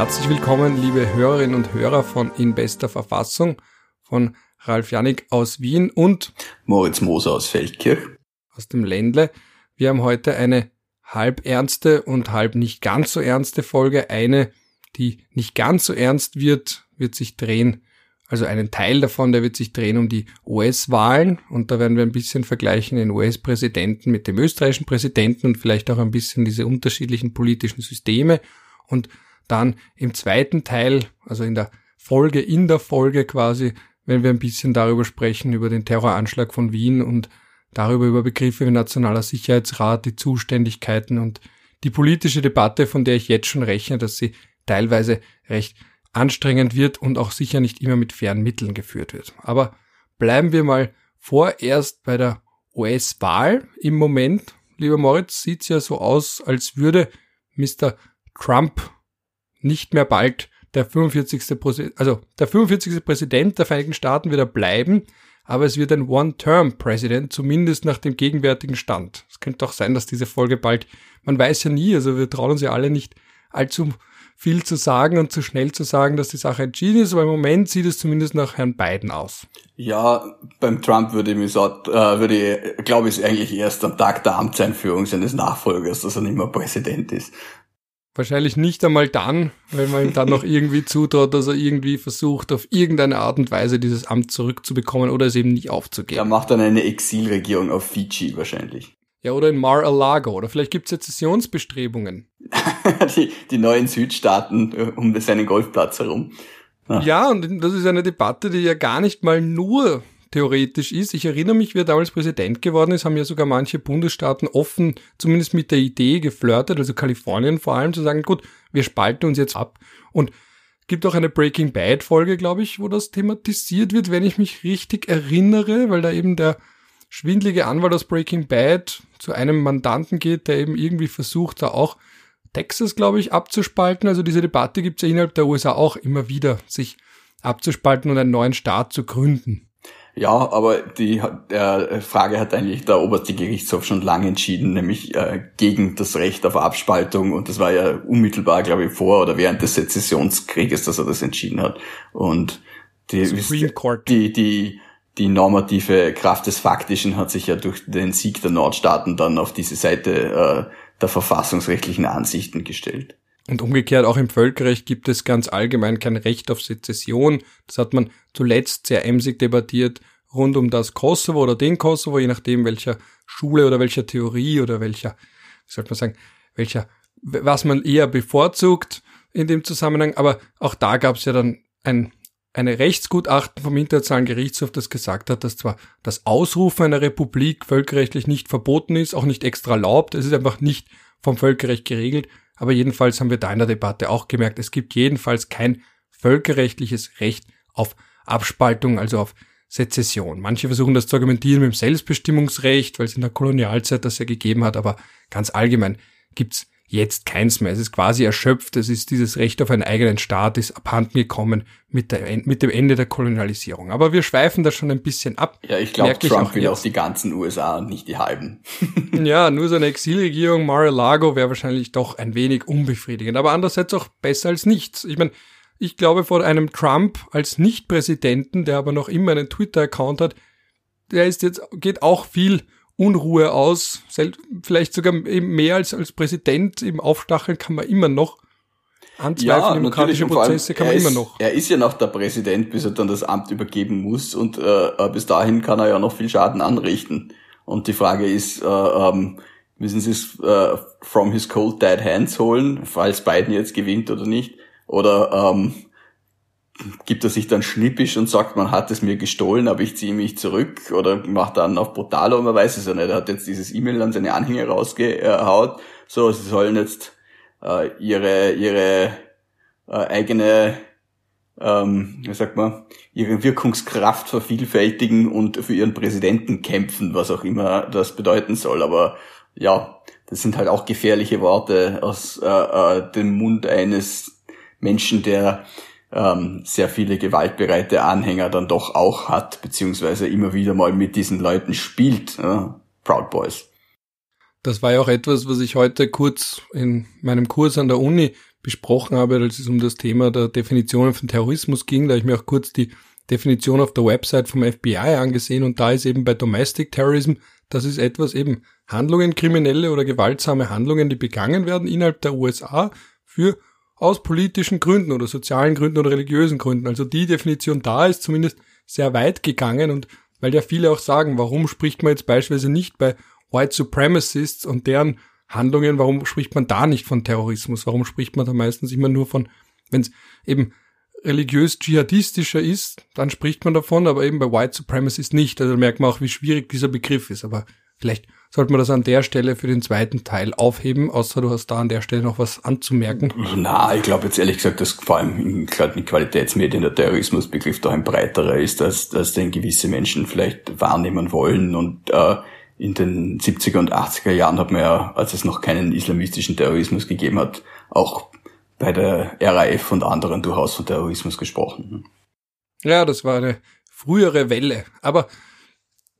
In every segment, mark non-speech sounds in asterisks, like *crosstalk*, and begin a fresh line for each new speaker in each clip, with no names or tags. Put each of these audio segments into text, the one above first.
Herzlich willkommen, liebe Hörerinnen und Hörer von In bester Verfassung, von Ralf Janik aus Wien und
Moritz Moser aus Feldkirch
aus dem Ländle. Wir haben heute eine halb ernste und halb nicht ganz so ernste Folge. Eine, die nicht ganz so ernst wird, wird sich drehen, also einen Teil davon, der wird sich drehen um die US-Wahlen und da werden wir ein bisschen vergleichen den US-Präsidenten mit dem österreichischen Präsidenten und vielleicht auch ein bisschen diese unterschiedlichen politischen Systeme und dann im zweiten Teil, also in der Folge, in der Folge quasi, wenn wir ein bisschen darüber sprechen, über den Terroranschlag von Wien und darüber über Begriffe wie Nationaler Sicherheitsrat, die Zuständigkeiten und die politische Debatte, von der ich jetzt schon rechne, dass sie teilweise recht anstrengend wird und auch sicher nicht immer mit fairen Mitteln geführt wird. Aber bleiben wir mal vorerst bei der US-Wahl. Im Moment, lieber Moritz, sieht's ja so aus, als würde Mr. Trump nicht mehr bald der 45. Präsident, also der 45. Präsident der Vereinigten Staaten wird er bleiben, aber es wird ein One-Term-President, zumindest nach dem gegenwärtigen Stand. Es könnte auch sein, dass diese Folge bald, man weiß ja nie, also wir trauen uns ja alle nicht allzu viel zu sagen und zu schnell zu sagen, dass die Sache entschieden ist, aber im Moment sieht es zumindest nach Herrn Biden aus.
Ja, beim Trump würde ich mir so, äh, würde ich, glaube ich, eigentlich erst am Tag der Amtseinführung seines Nachfolgers, dass er nicht mehr Präsident ist.
Wahrscheinlich nicht einmal dann, wenn man ihm dann noch *laughs* irgendwie zutraut, dass er irgendwie versucht, auf irgendeine Art und Weise dieses Amt zurückzubekommen oder es eben nie aufzugeben.
Er macht dann eine Exilregierung auf Fiji wahrscheinlich.
Ja, oder in Mar-a-Lago. Oder vielleicht gibt es Sezessionsbestrebungen. *laughs*
die, die neuen Südstaaten äh, um seinen Golfplatz herum.
Ja. ja, und das ist eine Debatte, die ja gar nicht mal nur theoretisch ist. Ich erinnere mich, wie er damals Präsident geworden ist, haben ja sogar manche Bundesstaaten offen, zumindest mit der Idee geflirtet, also Kalifornien vor allem, zu sagen, gut, wir spalten uns jetzt ab. Und gibt auch eine Breaking Bad Folge, glaube ich, wo das thematisiert wird, wenn ich mich richtig erinnere, weil da eben der schwindlige Anwalt aus Breaking Bad zu einem Mandanten geht, der eben irgendwie versucht, da auch Texas, glaube ich, abzuspalten. Also diese Debatte gibt es ja innerhalb der USA auch immer wieder, sich abzuspalten und einen neuen Staat zu gründen.
Ja, aber die äh, Frage hat eigentlich der oberste Gerichtshof schon lange entschieden, nämlich äh, gegen das Recht auf Abspaltung. Und das war ja unmittelbar, glaube ich, vor oder während des Sezessionskrieges, dass er das entschieden hat. Und die, Supreme Court. die, die die normative Kraft des Faktischen hat sich ja durch den Sieg der Nordstaaten dann auf diese Seite äh, der verfassungsrechtlichen Ansichten gestellt.
Und umgekehrt auch im Völkerrecht gibt es ganz allgemein kein Recht auf Sezession. Das hat man zuletzt sehr emsig debattiert rund um das Kosovo oder den Kosovo, je nachdem welcher Schule oder welcher Theorie oder welcher, wie sollte man sagen, welcher, was man eher bevorzugt in dem Zusammenhang. Aber auch da gab es ja dann ein eine Rechtsgutachten vom Internationalen Gerichtshof, das gesagt hat, dass zwar das Ausrufen einer Republik völkerrechtlich nicht verboten ist, auch nicht extra erlaubt, es ist einfach nicht vom Völkerrecht geregelt, aber jedenfalls haben wir da in der Debatte auch gemerkt, es gibt jedenfalls kein völkerrechtliches Recht auf Abspaltung, also auf Sezession. Manche versuchen das zu argumentieren mit dem Selbstbestimmungsrecht, weil es in der Kolonialzeit das ja gegeben hat, aber ganz allgemein gibt's jetzt keins mehr. Es ist quasi erschöpft. Es ist dieses Recht auf einen eigenen Staat ist abhanden gekommen mit, der, mit dem Ende der Kolonialisierung. Aber wir schweifen da schon ein bisschen ab.
Ja, ich glaube, Trump auch will auch die ganzen USA und nicht die halben. *laughs*
ja, nur so eine *laughs* Exilregierung Mar-a-Lago wäre wahrscheinlich doch ein wenig unbefriedigend. Aber andererseits auch besser als nichts. Ich meine, ich glaube, vor einem Trump als Nicht-Präsidenten, der aber noch immer einen Twitter-Account hat, der ist jetzt, geht auch viel Unruhe aus, vielleicht sogar eben mehr als als Präsident im Aufstacheln kann man immer noch.
Anzweifeln ja, demokratische Prozesse kann man ist, immer noch. Er ist ja noch der Präsident, bis er dann das Amt übergeben muss und äh, äh, bis dahin kann er ja noch viel Schaden anrichten. Und die Frage ist, äh, ähm, müssen Sie es äh, from his cold dead hands holen, falls Biden jetzt gewinnt oder nicht? Oder ähm, gibt er sich dann schnippisch und sagt, man hat es mir gestohlen, aber ich ziehe mich zurück oder macht dann auf Brutalo, man weiß es ja nicht. Er hat jetzt dieses E-Mail an seine Anhänger rausgehaut, so, sie sollen jetzt äh, ihre, ihre äh, eigene, ähm, wie sagt man, ihre Wirkungskraft vervielfältigen und für ihren Präsidenten kämpfen, was auch immer das bedeuten soll. Aber ja, das sind halt auch gefährliche Worte aus äh, äh, dem Mund eines Menschen, der ähm, sehr viele gewaltbereite Anhänger dann doch auch hat, beziehungsweise immer wieder mal mit diesen Leuten spielt. Ja? Proud Boys.
Das war ja auch etwas, was ich heute kurz in meinem Kurs an der Uni besprochen habe, als es um das Thema der Definitionen von Terrorismus ging. Da habe ich mir auch kurz die Definition auf der Website vom FBI angesehen und da ist eben bei Domestic Terrorism, das ist etwas eben Handlungen, kriminelle oder gewaltsame Handlungen, die begangen werden innerhalb der USA für aus politischen Gründen oder sozialen Gründen oder religiösen Gründen. Also die Definition da ist zumindest sehr weit gegangen und weil ja viele auch sagen, warum spricht man jetzt beispielsweise nicht bei White Supremacists und deren Handlungen, warum spricht man da nicht von Terrorismus? Warum spricht man da meistens immer nur von, wenn es eben religiös dschihadistischer ist, dann spricht man davon, aber eben bei White Supremacists nicht. Also da merkt man auch, wie schwierig dieser Begriff ist. Aber vielleicht sollte man das an der Stelle für den zweiten Teil aufheben, außer du hast da an der Stelle noch was anzumerken.
Na, ich glaube jetzt ehrlich gesagt, dass vor allem in, in Qualitätsmedien der Terrorismusbegriff da ein breiterer ist, als, als den gewisse Menschen vielleicht wahrnehmen wollen. Und äh, in den 70er und 80er Jahren hat man ja, als es noch keinen islamistischen Terrorismus gegeben hat, auch bei der RAF und anderen durchaus von Terrorismus gesprochen.
Ja, das war eine frühere Welle. Aber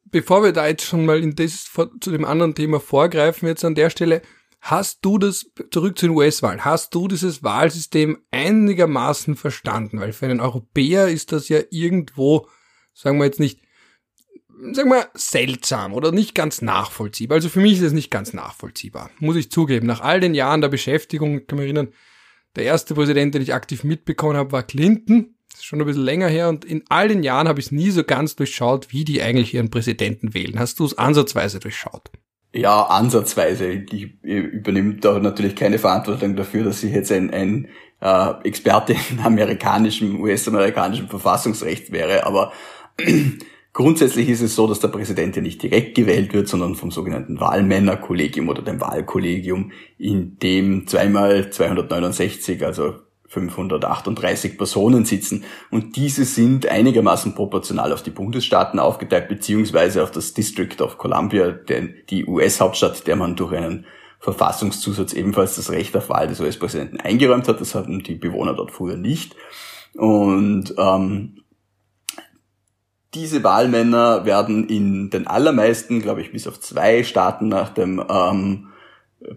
bevor wir da jetzt schon mal in das, zu dem anderen Thema vorgreifen, jetzt an der Stelle, hast du das, zurück zu den US-Wahlen, hast du dieses Wahlsystem einigermaßen verstanden? Weil für einen Europäer ist das ja irgendwo, sagen wir jetzt nicht, sagen wir, seltsam oder nicht ganz nachvollziehbar. Also für mich ist es nicht ganz nachvollziehbar, muss ich zugeben. Nach all den Jahren der Beschäftigung, kann mich erinnern, der erste Präsident, den ich aktiv mitbekommen habe, war Clinton schon ein bisschen länger her und in all den Jahren habe ich es nie so ganz durchschaut, wie die eigentlich ihren Präsidenten wählen. Hast du es ansatzweise durchschaut?
Ja, ansatzweise. Ich übernehme da natürlich keine Verantwortung dafür, dass ich jetzt ein, ein äh, Experte in amerikanischem, US-amerikanischem Verfassungsrecht wäre, aber *clears throat* grundsätzlich ist es so, dass der Präsident ja nicht direkt gewählt wird, sondern vom sogenannten Wahlmännerkollegium oder dem Wahlkollegium, in dem zweimal 269, also 538 Personen sitzen und diese sind einigermaßen proportional auf die Bundesstaaten aufgeteilt, beziehungsweise auf das District of Columbia, denn die US-Hauptstadt, der man durch einen Verfassungszusatz ebenfalls das Recht auf Wahl des US-Präsidenten eingeräumt hat. Das hatten die Bewohner dort früher nicht. Und ähm, diese Wahlmänner werden in den allermeisten, glaube ich, bis auf zwei Staaten nach dem ähm,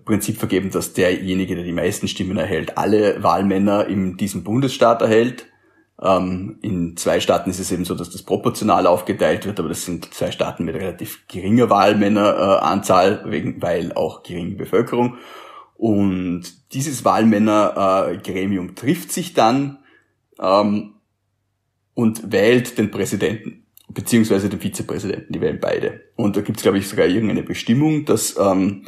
Prinzip vergeben, dass derjenige, der die meisten Stimmen erhält, alle Wahlmänner in diesem Bundesstaat erhält. Ähm, in zwei Staaten ist es eben so, dass das proportional aufgeteilt wird, aber das sind zwei Staaten mit relativ geringer Wahlmänneranzahl, wegen, weil auch geringe Bevölkerung. Und dieses Wahlmännergremium äh, trifft sich dann ähm, und wählt den Präsidenten beziehungsweise den Vizepräsidenten. Die wählen beide. Und da gibt es, glaube ich, sogar irgendeine Bestimmung, dass ähm,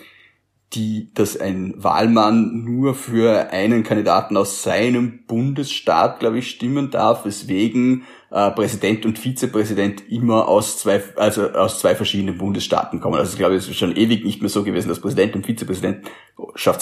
die, dass ein Wahlmann nur für einen Kandidaten aus seinem Bundesstaat, glaube ich, stimmen darf, weswegen äh, Präsident und Vizepräsident immer aus zwei, also aus zwei verschiedenen Bundesstaaten kommen. Also ich glaube, es ist schon ewig nicht mehr so gewesen, dass Präsident und Vizepräsident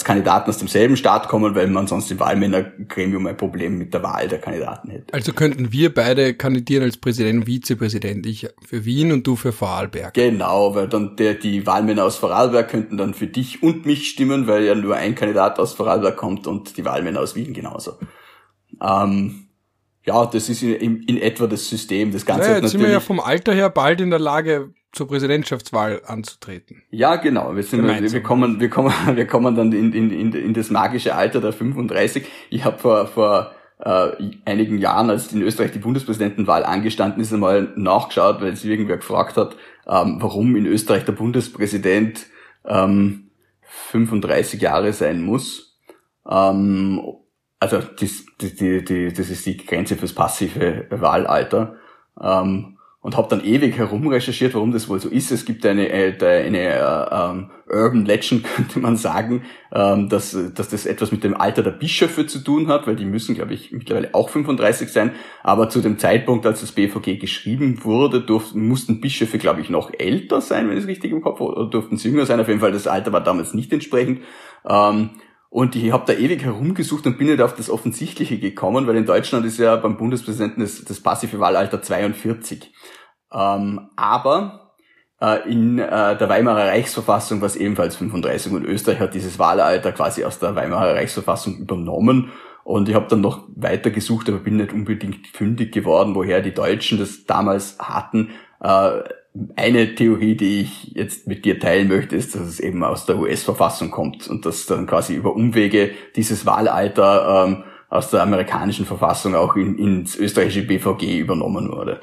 Kandidaten aus demselben Staat kommen, weil man sonst im Wahlmännergremium ein Problem mit der Wahl der Kandidaten hätte.
Also könnten wir beide kandidieren als Präsident und Vizepräsident. Ich für Wien und du für Vorarlberg.
Genau, weil dann der, die Wahlmänner aus Vorarlberg könnten dann für dich und mich stimmen, weil ja nur ein Kandidat aus Vorarlberg kommt und die Wahlmänner aus Wien genauso. Ähm, ja, das ist in, in, etwa das System. Das Ganze
naja, jetzt sind wir ja vom Alter her bald in der Lage, zur Präsidentschaftswahl anzutreten.
Ja, genau. Wir, sind, wir, wir, kommen, wir, kommen, *laughs* wir kommen dann in, in, in, in das magische Alter der 35. Ich habe vor, vor äh, einigen Jahren, als in Österreich die Bundespräsidentenwahl angestanden ist, einmal nachgeschaut, weil sich irgendwer gefragt hat, ähm, warum in Österreich der Bundespräsident ähm, 35 Jahre sein muss. Ähm, also das, die, die, das ist die Grenze fürs passive Wahlalter. Ähm, und habe dann ewig herumrecherchiert, warum das wohl so ist. Es gibt eine, äh, eine, eine ähm, Urban Legend, *laughs* könnte man sagen, ähm, dass, dass das etwas mit dem Alter der Bischöfe zu tun hat, weil die müssen, glaube ich, mittlerweile auch 35 sein. Aber zu dem Zeitpunkt, als das BVG geschrieben wurde, durften, mussten Bischöfe, glaube ich, noch älter sein, wenn ich es richtig im Kopf habe, oder durften sie jünger sein. Auf jeden Fall, das Alter war damals nicht entsprechend. Ähm, und ich habe da ewig herumgesucht und bin nicht auf das Offensichtliche gekommen, weil in Deutschland ist ja beim Bundespräsidenten das, das passive Wahlalter 42. Ähm, aber äh, in äh, der Weimarer Reichsverfassung war es ebenfalls 35 und Österreich hat dieses Wahlalter quasi aus der Weimarer Reichsverfassung übernommen. Und ich habe dann noch weiter gesucht, aber bin nicht unbedingt fündig geworden, woher die Deutschen das damals hatten. Äh, eine Theorie, die ich jetzt mit dir teilen möchte, ist, dass es eben aus der US-Verfassung kommt und dass dann quasi über Umwege dieses Wahlalter ähm, aus der amerikanischen Verfassung auch in, ins österreichische BVG übernommen wurde.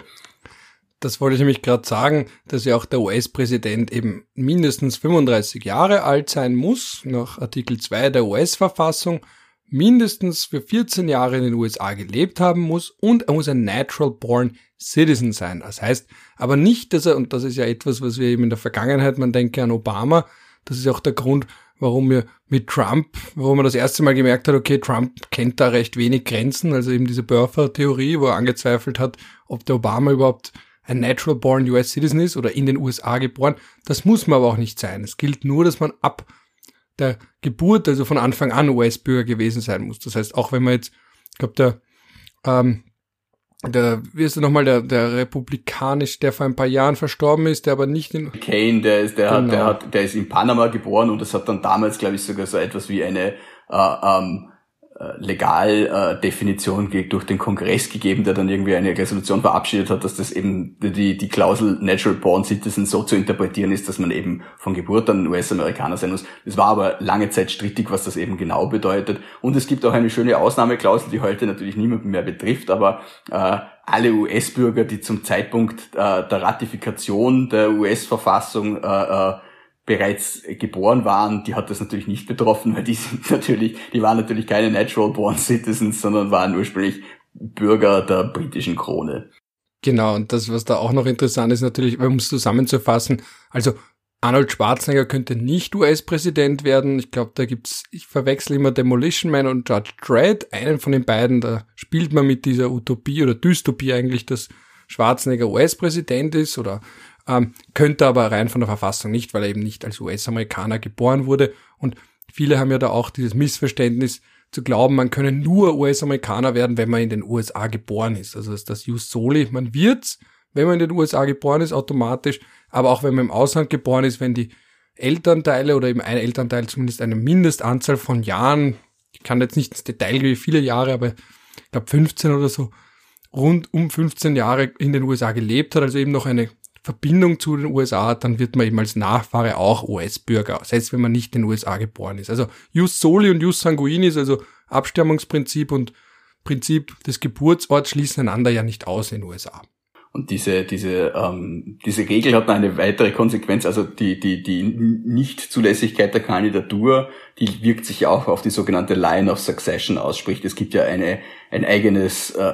Das wollte ich nämlich gerade sagen, dass ja auch der US-Präsident eben mindestens 35 Jahre alt sein muss, nach Artikel 2 der US-Verfassung, mindestens für 14 Jahre in den USA gelebt haben muss und er muss ein Natural Born Citizen sein. Das heißt aber nicht, dass er, und das ist ja etwas, was wir eben in der Vergangenheit, man denke an Obama, das ist auch der Grund, warum wir mit Trump, warum man das erste Mal gemerkt hat, okay, Trump kennt da recht wenig Grenzen, also eben diese Birther-Theorie, wo er angezweifelt hat, ob der Obama überhaupt ein natural born US Citizen ist oder in den USA geboren. Das muss man aber auch nicht sein. Es gilt nur, dass man ab der Geburt, also von Anfang an US-Bürger gewesen sein muss. Das heißt, auch wenn man jetzt, ich glaube, der, ähm, der, wie ist der nochmal, der, der republikanisch, der vor ein paar Jahren verstorben ist, der aber nicht in...
Kane, der ist, der genau. hat, der hat, der ist in Panama geboren und das hat dann damals, glaube ich, sogar so etwas wie eine, äh, ähm, äh, Legaldefinition äh, durch den Kongress gegeben, der dann irgendwie eine Resolution verabschiedet hat, dass das eben die, die Klausel Natural Born Citizen so zu interpretieren ist, dass man eben von Geburt an US-Amerikaner sein muss. Es war aber lange Zeit strittig, was das eben genau bedeutet. Und es gibt auch eine schöne Ausnahmeklausel, die heute natürlich niemanden mehr betrifft, aber äh, alle US-Bürger, die zum Zeitpunkt äh, der Ratifikation der US-Verfassung äh, äh, bereits geboren waren, die hat das natürlich nicht betroffen, weil die sind natürlich, die waren natürlich keine natural born citizens, sondern waren ursprünglich Bürger der britischen Krone.
Genau, und das, was da auch noch interessant ist, natürlich, um es zusammenzufassen, also Arnold Schwarzenegger könnte nicht US-Präsident werden. Ich glaube, da gibt's, ich verwechsel immer Demolition Man und Judge Dredd. Einen von den beiden, da spielt man mit dieser Utopie oder Dystopie eigentlich, dass Schwarzenegger US-Präsident ist oder ähm, könnte aber rein von der Verfassung nicht, weil er eben nicht als US-Amerikaner geboren wurde. Und viele haben ja da auch dieses Missverständnis zu glauben, man könne nur US-Amerikaner werden, wenn man in den USA geboren ist. Also ist das Jus Soli, man wird's, wenn man in den USA geboren ist, automatisch, aber auch wenn man im Ausland geboren ist, wenn die Elternteile oder eben ein Elternteil zumindest eine Mindestanzahl von Jahren, ich kann jetzt nicht ins Detail gehen, wie viele Jahre, aber ich glaube 15 oder so, rund um 15 Jahre in den USA gelebt hat, also eben noch eine Verbindung zu den USA dann wird man eben als Nachfahre auch US-Bürger, selbst wenn man nicht in den USA geboren ist. Also Jus Soli und Jus Sanguinis, also Abstammungsprinzip und Prinzip des Geburtsorts schließen einander ja nicht aus in den USA.
Und diese, diese, ähm, diese Regel hat noch eine weitere Konsequenz, also die, die, die Nichtzulässigkeit der Kandidatur, die wirkt sich auch auf die sogenannte Line of Succession aus. Sprich, es gibt ja eine, ein eigenes äh,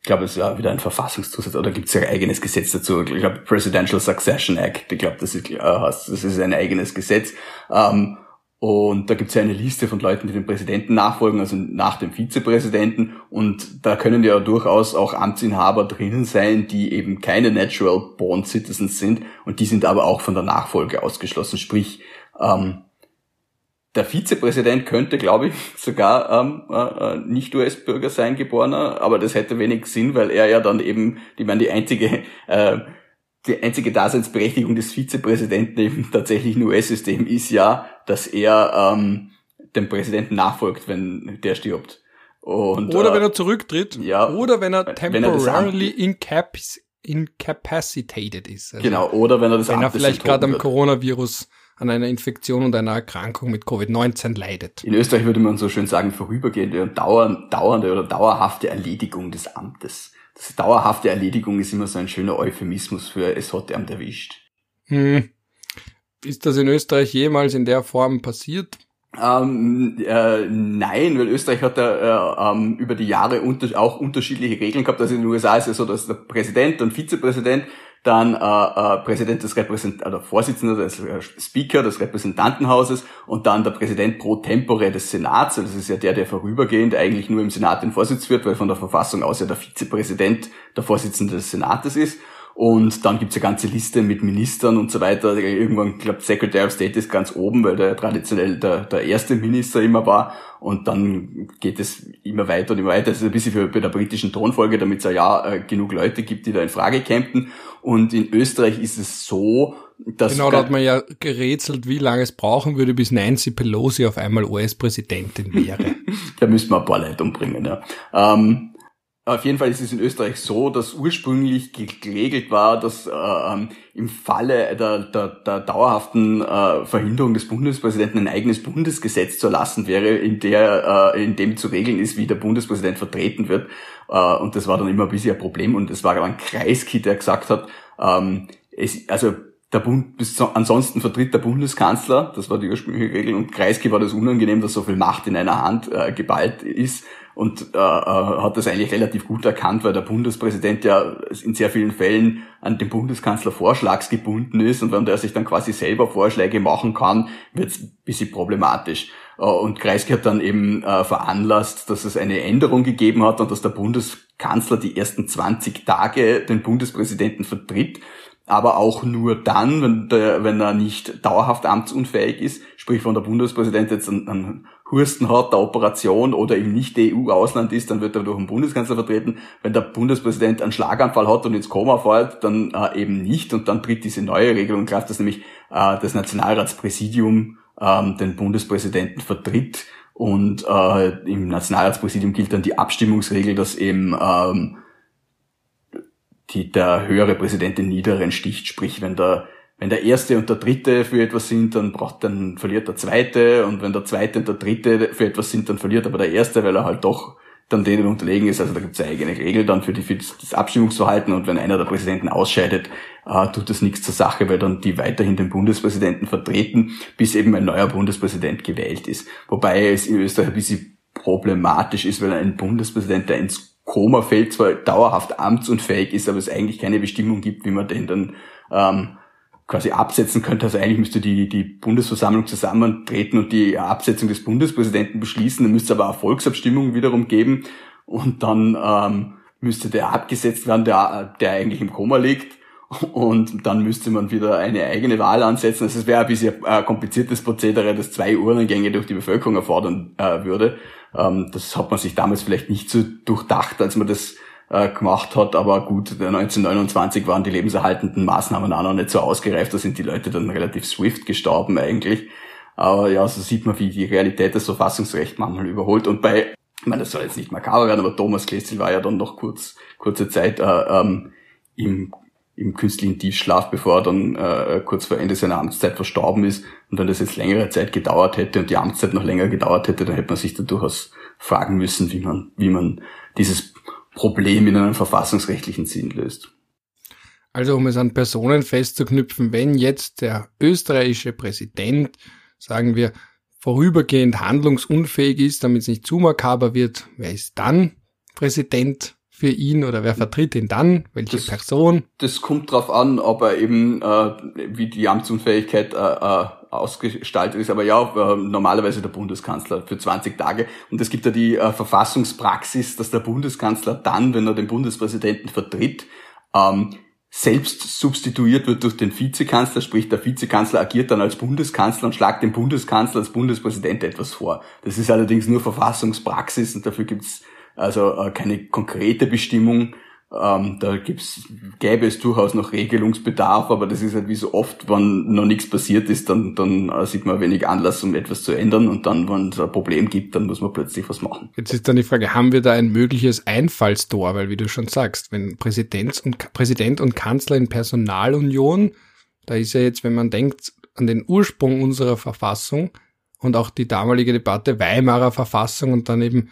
ich glaube, es ist ja wieder ein Verfassungszusatz oder gibt es ja ein eigenes Gesetz dazu. Ich glaube, Presidential Succession Act, ich glaube, das ist, äh, das ist ein eigenes Gesetz. Ähm, und da gibt es ja eine Liste von Leuten, die dem Präsidenten nachfolgen, also nach dem Vizepräsidenten. Und da können ja durchaus auch Amtsinhaber drinnen sein, die eben keine Natural Born Citizens sind. Und die sind aber auch von der Nachfolge ausgeschlossen. Sprich, ähm, der Vizepräsident könnte, glaube ich, sogar ähm, äh, äh, nicht US-Bürger sein, geborener, aber das hätte wenig Sinn, weil er ja dann eben, die meine, die einzige, äh, die einzige Daseinsberechtigung des Vizepräsidenten im tatsächlichen US-System ist ja, dass er ähm, dem Präsidenten nachfolgt, wenn der stirbt.
Und, oder äh, wenn er zurücktritt. Ja. Oder wenn er temporarily incap incapacitated ist.
Also genau. Oder wenn er das
Wenn er vielleicht gerade am Coronavirus an einer Infektion und einer Erkrankung mit Covid-19 leidet.
In Österreich würde man so schön sagen, vorübergehende und dauernde oder dauerhafte Erledigung des Amtes. Das dauerhafte Erledigung ist immer so ein schöner Euphemismus für es hat Amt erwischt.
Hm. Ist das in Österreich jemals in der Form passiert?
Ähm, äh, nein, weil Österreich hat da äh, ähm, über die Jahre unter auch unterschiedliche Regeln gehabt. Also in den USA ist es so, dass der Präsident und Vizepräsident dann äh, äh, Präsident des Repräsent oder Vorsitzender des äh, Speaker des Repräsentantenhauses und dann der Präsident pro tempore des Senats. Also das ist ja der, der vorübergehend eigentlich nur im Senat den Vorsitz führt, weil von der Verfassung aus ja der Vizepräsident der Vorsitzende des Senates ist. Und dann gibt's eine ganze Liste mit Ministern und so weiter. Irgendwann, ich glaube, Secretary of State ist ganz oben, weil der traditionell der, der erste Minister immer war. Und dann geht es immer weiter und immer weiter. Das ist ein bisschen wie bei der britischen Thronfolge, damit es ja äh, genug Leute gibt, die da in Frage campen. Und in Österreich ist es so, dass...
Genau, da hat man ja gerätselt, wie lange es brauchen würde, bis Nancy Pelosi auf einmal US-Präsidentin wäre. *laughs*
da müssten wir ein paar Leute umbringen, ja. Ähm, auf jeden Fall ist es in Österreich so, dass ursprünglich geregelt war, dass äh, ähm, im Falle der, der, der dauerhaften äh, Verhinderung des Bundespräsidenten ein eigenes Bundesgesetz zu erlassen wäre, in der äh, in dem zu regeln ist, wie der Bundespräsident vertreten wird. Äh, und das war dann immer ein bisschen ein Problem. Und es war dann Kreisky, der gesagt hat, ähm, es, also der Bund, bis, ansonsten vertritt der Bundeskanzler, das war die ursprüngliche Regel, und Kreisky war das unangenehm, dass so viel Macht in einer Hand äh, geballt ist und äh, äh, hat das eigentlich relativ gut erkannt, weil der Bundespräsident ja in sehr vielen Fällen an den Bundeskanzler vorschlagsgebunden ist und wenn der sich dann quasi selber Vorschläge machen kann, wird es ein bisschen problematisch. Äh, und Kreisky hat dann eben äh, veranlasst, dass es eine Änderung gegeben hat und dass der Bundeskanzler die ersten 20 Tage den Bundespräsidenten vertritt aber auch nur dann, wenn, der, wenn er nicht dauerhaft amtsunfähig ist, sprich wenn der Bundespräsident jetzt einen, einen Hursten hat der Operation oder im Nicht-EU-Ausland ist, dann wird er durch den Bundeskanzler vertreten. Wenn der Bundespräsident einen Schlaganfall hat und ins Koma fällt, dann äh, eben nicht und dann tritt diese neue Regelung in Kraft, dass nämlich äh, das Nationalratspräsidium äh, den Bundespräsidenten vertritt und äh, im Nationalratspräsidium gilt dann die Abstimmungsregel, dass eben ähm, die, der höhere Präsident den niederen sticht, sprich wenn der wenn der erste und der dritte für etwas sind, dann braucht dann verliert der zweite und wenn der zweite und der dritte für etwas sind, dann verliert aber der erste, weil er halt doch dann denen unterlegen ist. Also da gibt es eigene Regel dann für, die, für das Abstimmungsverhalten und wenn einer der Präsidenten ausscheidet, äh, tut das nichts zur Sache, weil dann die weiterhin den Bundespräsidenten vertreten, bis eben ein neuer Bundespräsident gewählt ist. Wobei es in Österreich ein bisschen problematisch ist, weil ein Bundespräsident, der ins Koma fällt, zwar dauerhaft amtsunfähig ist, aber es eigentlich keine Bestimmung gibt, wie man den dann ähm, quasi absetzen könnte. Also eigentlich müsste die, die Bundesversammlung zusammentreten und die Absetzung des Bundespräsidenten beschließen. Dann müsste es aber eine Volksabstimmung wiederum geben und dann ähm, müsste der abgesetzt werden, der, der eigentlich im Koma liegt. Und dann müsste man wieder eine eigene Wahl ansetzen. Also es wäre ein bisschen ein kompliziertes Prozedere, das zwei Urnengänge durch die Bevölkerung erfordern äh, würde. Ähm, das hat man sich damals vielleicht nicht so durchdacht, als man das äh, gemacht hat, aber gut, 1929 waren die lebenserhaltenden Maßnahmen auch noch nicht so ausgereift, da sind die Leute dann relativ swift gestorben eigentlich. Aber ja, so sieht man, wie die Realität das Verfassungsrecht manchmal überholt. Und bei, ich meine, das soll jetzt nicht makaber werden, aber Thomas Klessel war ja dann noch kurz, kurze Zeit äh, ähm, im im künstlichen Tiefschlaf, bevor er dann äh, kurz vor Ende seiner Amtszeit verstorben ist. Und wenn das jetzt längere Zeit gedauert hätte und die Amtszeit noch länger gedauert hätte, dann hätte man sich da durchaus fragen müssen, wie man, wie man dieses Problem in einem verfassungsrechtlichen Sinn löst.
Also um es an Personen festzuknüpfen, wenn jetzt der österreichische Präsident, sagen wir, vorübergehend handlungsunfähig ist, damit es nicht zu makaber wird, wer ist dann Präsident für ihn oder wer vertritt ihn dann? Welche
das,
Person?
Das kommt drauf an, ob er eben, äh, wie die Amtsunfähigkeit äh, äh, ausgestaltet ist. Aber ja, äh, normalerweise der Bundeskanzler für 20 Tage. Und es gibt ja die äh, Verfassungspraxis, dass der Bundeskanzler dann, wenn er den Bundespräsidenten vertritt, ähm, selbst substituiert wird durch den Vizekanzler, sprich der Vizekanzler agiert dann als Bundeskanzler und schlagt dem Bundeskanzler als Bundespräsident etwas vor. Das ist allerdings nur Verfassungspraxis und dafür gibt's also äh, keine konkrete Bestimmung. Ähm, da gibt's, gäbe es durchaus noch Regelungsbedarf, aber das ist halt wie so oft, wenn noch nichts passiert ist, dann, dann äh, sieht man wenig Anlass, um etwas zu ändern und dann, wenn es ein Problem gibt, dann muss man plötzlich was machen.
Jetzt ist dann die Frage, haben wir da ein mögliches Einfallstor? Weil wie du schon sagst, wenn Präsident und, Präsident und Kanzler in Personalunion, da ist ja jetzt, wenn man denkt an den Ursprung unserer Verfassung und auch die damalige Debatte Weimarer Verfassung und dann eben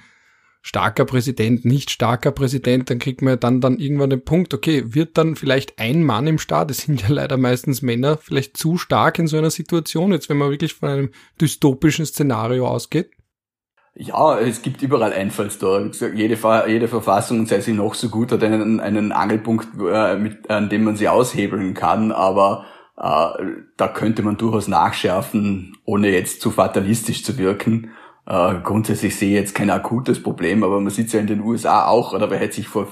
starker Präsident, nicht starker Präsident, dann kriegt man ja dann, dann irgendwann den Punkt, okay, wird dann vielleicht ein Mann im Staat, es sind *laughs* ja leider meistens Männer, vielleicht zu stark in so einer Situation, jetzt wenn man wirklich von einem dystopischen Szenario ausgeht?
Ja, es gibt überall Einfallstore. Jede, jede Verfassung, sei sie noch so gut, hat einen, einen Angelpunkt, äh, mit, an dem man sie aushebeln kann, aber äh, da könnte man durchaus nachschärfen, ohne jetzt zu fatalistisch zu wirken. Äh, grundsätzlich sehe ich jetzt kein akutes Problem, aber man sieht es ja in den USA auch, oder wer hätte sich vor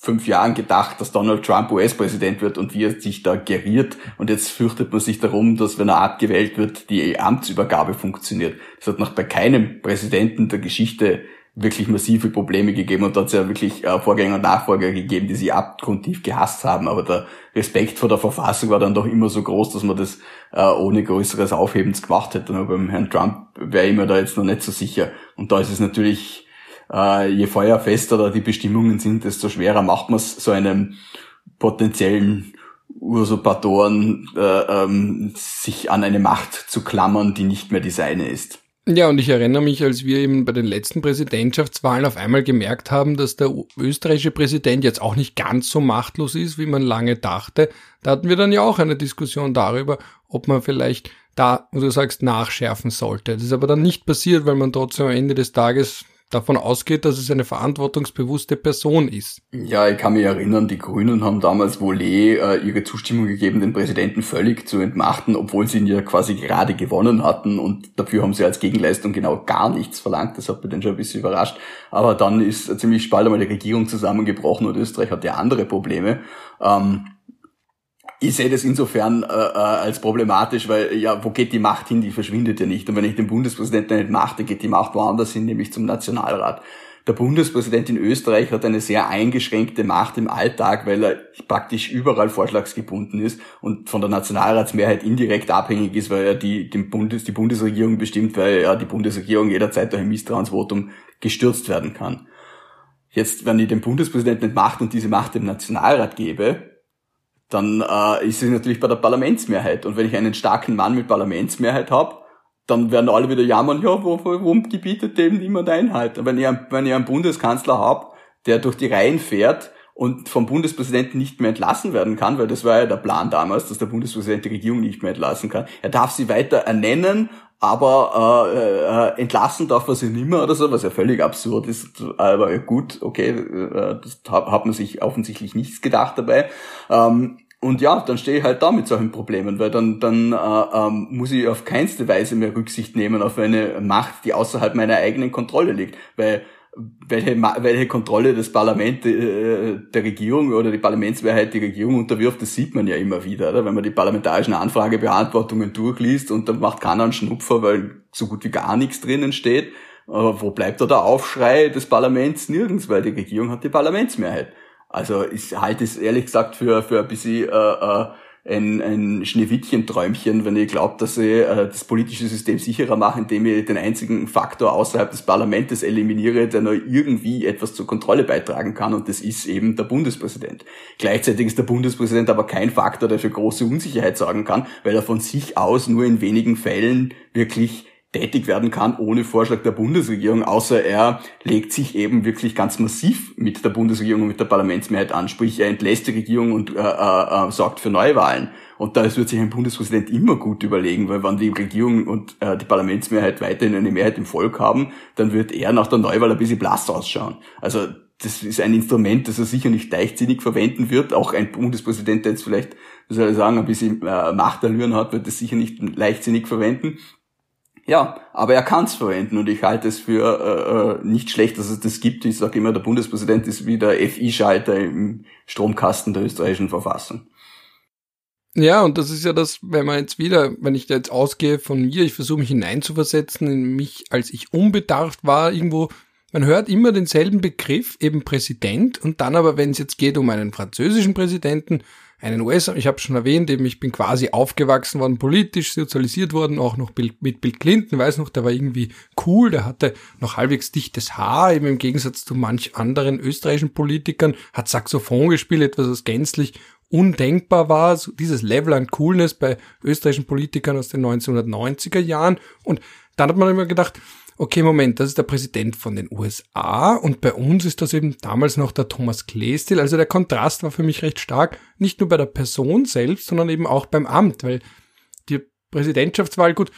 fünf Jahren gedacht, dass Donald Trump US-Präsident wird und wie er sich da geriert. Und jetzt fürchtet man sich darum, dass wenn er abgewählt wird, die Amtsübergabe funktioniert. Das hat noch bei keinem Präsidenten der Geschichte wirklich massive Probleme gegeben und da hat es ja wirklich äh, Vorgänger und Nachfolger gegeben, die sie abgrundtief gehasst haben. Aber der Respekt vor der Verfassung war dann doch immer so groß, dass man das äh, ohne größeres Aufhebens gemacht hätte. Aber beim Herrn Trump wäre ich mir da jetzt noch nicht so sicher. Und da ist es natürlich äh, je feuerfester die Bestimmungen sind, desto schwerer macht man es so einem potenziellen Usurpatoren, äh, ähm, sich an eine Macht zu klammern, die nicht mehr die seine ist.
Ja, und ich erinnere mich, als wir eben bei den letzten Präsidentschaftswahlen auf einmal gemerkt haben, dass der österreichische Präsident jetzt auch nicht ganz so machtlos ist, wie man lange dachte. Da hatten wir dann ja auch eine Diskussion darüber, ob man vielleicht da, wo du sagst, nachschärfen sollte. Das ist aber dann nicht passiert, weil man trotzdem am Ende des Tages davon ausgeht, dass es eine verantwortungsbewusste Person ist.
Ja, ich kann mich erinnern, die Grünen haben damals wohl äh, ihre Zustimmung gegeben, den Präsidenten völlig zu entmachten, obwohl sie ihn ja quasi gerade gewonnen hatten und dafür haben sie als Gegenleistung genau gar nichts verlangt. Das hat mich dann schon ein bisschen überrascht. Aber dann ist ziemlich bald einmal die Regierung zusammengebrochen und Österreich hat ja andere Probleme. Ähm, ich sehe das insofern äh, äh, als problematisch, weil ja, wo geht die Macht hin? Die verschwindet ja nicht. Und wenn ich den Bundespräsidenten nicht mache, dann geht die Macht woanders hin, nämlich zum Nationalrat. Der Bundespräsident in Österreich hat eine sehr eingeschränkte Macht im Alltag, weil er praktisch überall vorschlagsgebunden ist und von der Nationalratsmehrheit indirekt abhängig ist, weil er die, den Bundes, die Bundesregierung bestimmt, weil ja die Bundesregierung jederzeit durch ein Misstrauensvotum gestürzt werden kann. Jetzt, wenn ich den Bundespräsidenten nicht macht und diese Macht dem Nationalrat gebe, dann äh, ist es natürlich bei der Parlamentsmehrheit. Und wenn ich einen starken Mann mit Parlamentsmehrheit habe, dann werden alle wieder jammern, ja, warum gebietet dem niemand Einhalt? Wenn ich, wenn ich einen Bundeskanzler habe, der durch die Reihen fährt und vom Bundespräsidenten nicht mehr entlassen werden kann, weil das war ja der Plan damals, dass der Bundespräsident die Regierung nicht mehr entlassen kann. Er darf sie weiter ernennen, aber äh, äh, entlassen darf er sie nimmer oder so, was ja völlig absurd ist. Aber gut, okay, äh, das hat man sich offensichtlich nichts gedacht dabei. Ähm, und ja, dann stehe ich halt da mit solchen Problemen, weil dann, dann äh, ähm, muss ich auf keinste Weise mehr Rücksicht nehmen auf eine Macht, die außerhalb meiner eigenen Kontrolle liegt. Weil welche, welche Kontrolle das Parlament äh, der Regierung oder die Parlamentsmehrheit die Regierung unterwirft, das sieht man ja immer wieder, oder? wenn man die parlamentarischen Anfragebeantwortungen durchliest und dann macht keiner einen Schnupfer, weil so gut wie gar nichts drinnen steht. Aber wo bleibt da der Aufschrei des Parlaments? Nirgends, weil die Regierung hat die Parlamentsmehrheit. Also ich halte es ehrlich gesagt für, für ein bisschen äh, äh, ein, ein Schneewittchen-Träumchen, wenn ihr glaubt, dass ich äh, das politische System sicherer mache, indem ich den einzigen Faktor außerhalb des Parlaments eliminiere, der nur irgendwie etwas zur Kontrolle beitragen kann, und das ist eben der Bundespräsident. Gleichzeitig ist der Bundespräsident aber kein Faktor, der für große Unsicherheit sorgen kann, weil er von sich aus nur in wenigen Fällen wirklich tätig werden kann ohne Vorschlag der Bundesregierung, außer er legt sich eben wirklich ganz massiv mit der Bundesregierung und mit der Parlamentsmehrheit an, sprich er entlässt die Regierung und äh, äh, äh, sorgt für Neuwahlen. Und da wird sich ein Bundespräsident immer gut überlegen, weil wenn die Regierung und äh, die Parlamentsmehrheit weiterhin eine Mehrheit im Volk haben, dann wird er nach der Neuwahl ein bisschen blass ausschauen. Also das ist ein Instrument, das er sicher nicht leichtsinnig verwenden wird. Auch ein Bundespräsident, der jetzt vielleicht, wie soll ich sagen, ein bisschen äh, Machtallüren hat, wird das sicher nicht leichtsinnig verwenden. Ja, aber er kann es verwenden und ich halte es für äh, äh, nicht schlecht, dass es das gibt. Ich sage immer, der Bundespräsident ist wie der FI-Schalter im Stromkasten der österreichischen Verfassung.
Ja, und das ist ja das, wenn man jetzt wieder, wenn ich da jetzt ausgehe von mir, ich versuche mich hineinzuversetzen in mich, als ich unbedarft war, irgendwo, man hört immer denselben Begriff, eben Präsident, und dann aber, wenn es jetzt geht um einen französischen Präsidenten, einen US, ich habe schon erwähnt, eben ich bin quasi aufgewachsen worden, politisch sozialisiert worden, auch noch mit Bill Clinton, weiß noch, der war irgendwie cool, der hatte noch halbwegs dichtes Haar, eben im Gegensatz zu manch anderen österreichischen Politikern, hat Saxophon gespielt, etwas, was gänzlich undenkbar war, so dieses Level an Coolness bei österreichischen Politikern aus den 1990er Jahren. Und dann hat man immer gedacht, okay, Moment, das ist der Präsident von den USA und bei uns ist das eben damals noch der Thomas Kleestil. Also der Kontrast war für mich recht stark, nicht nur bei der Person selbst, sondern eben auch beim Amt, weil die Präsidentschaftswahl, gut,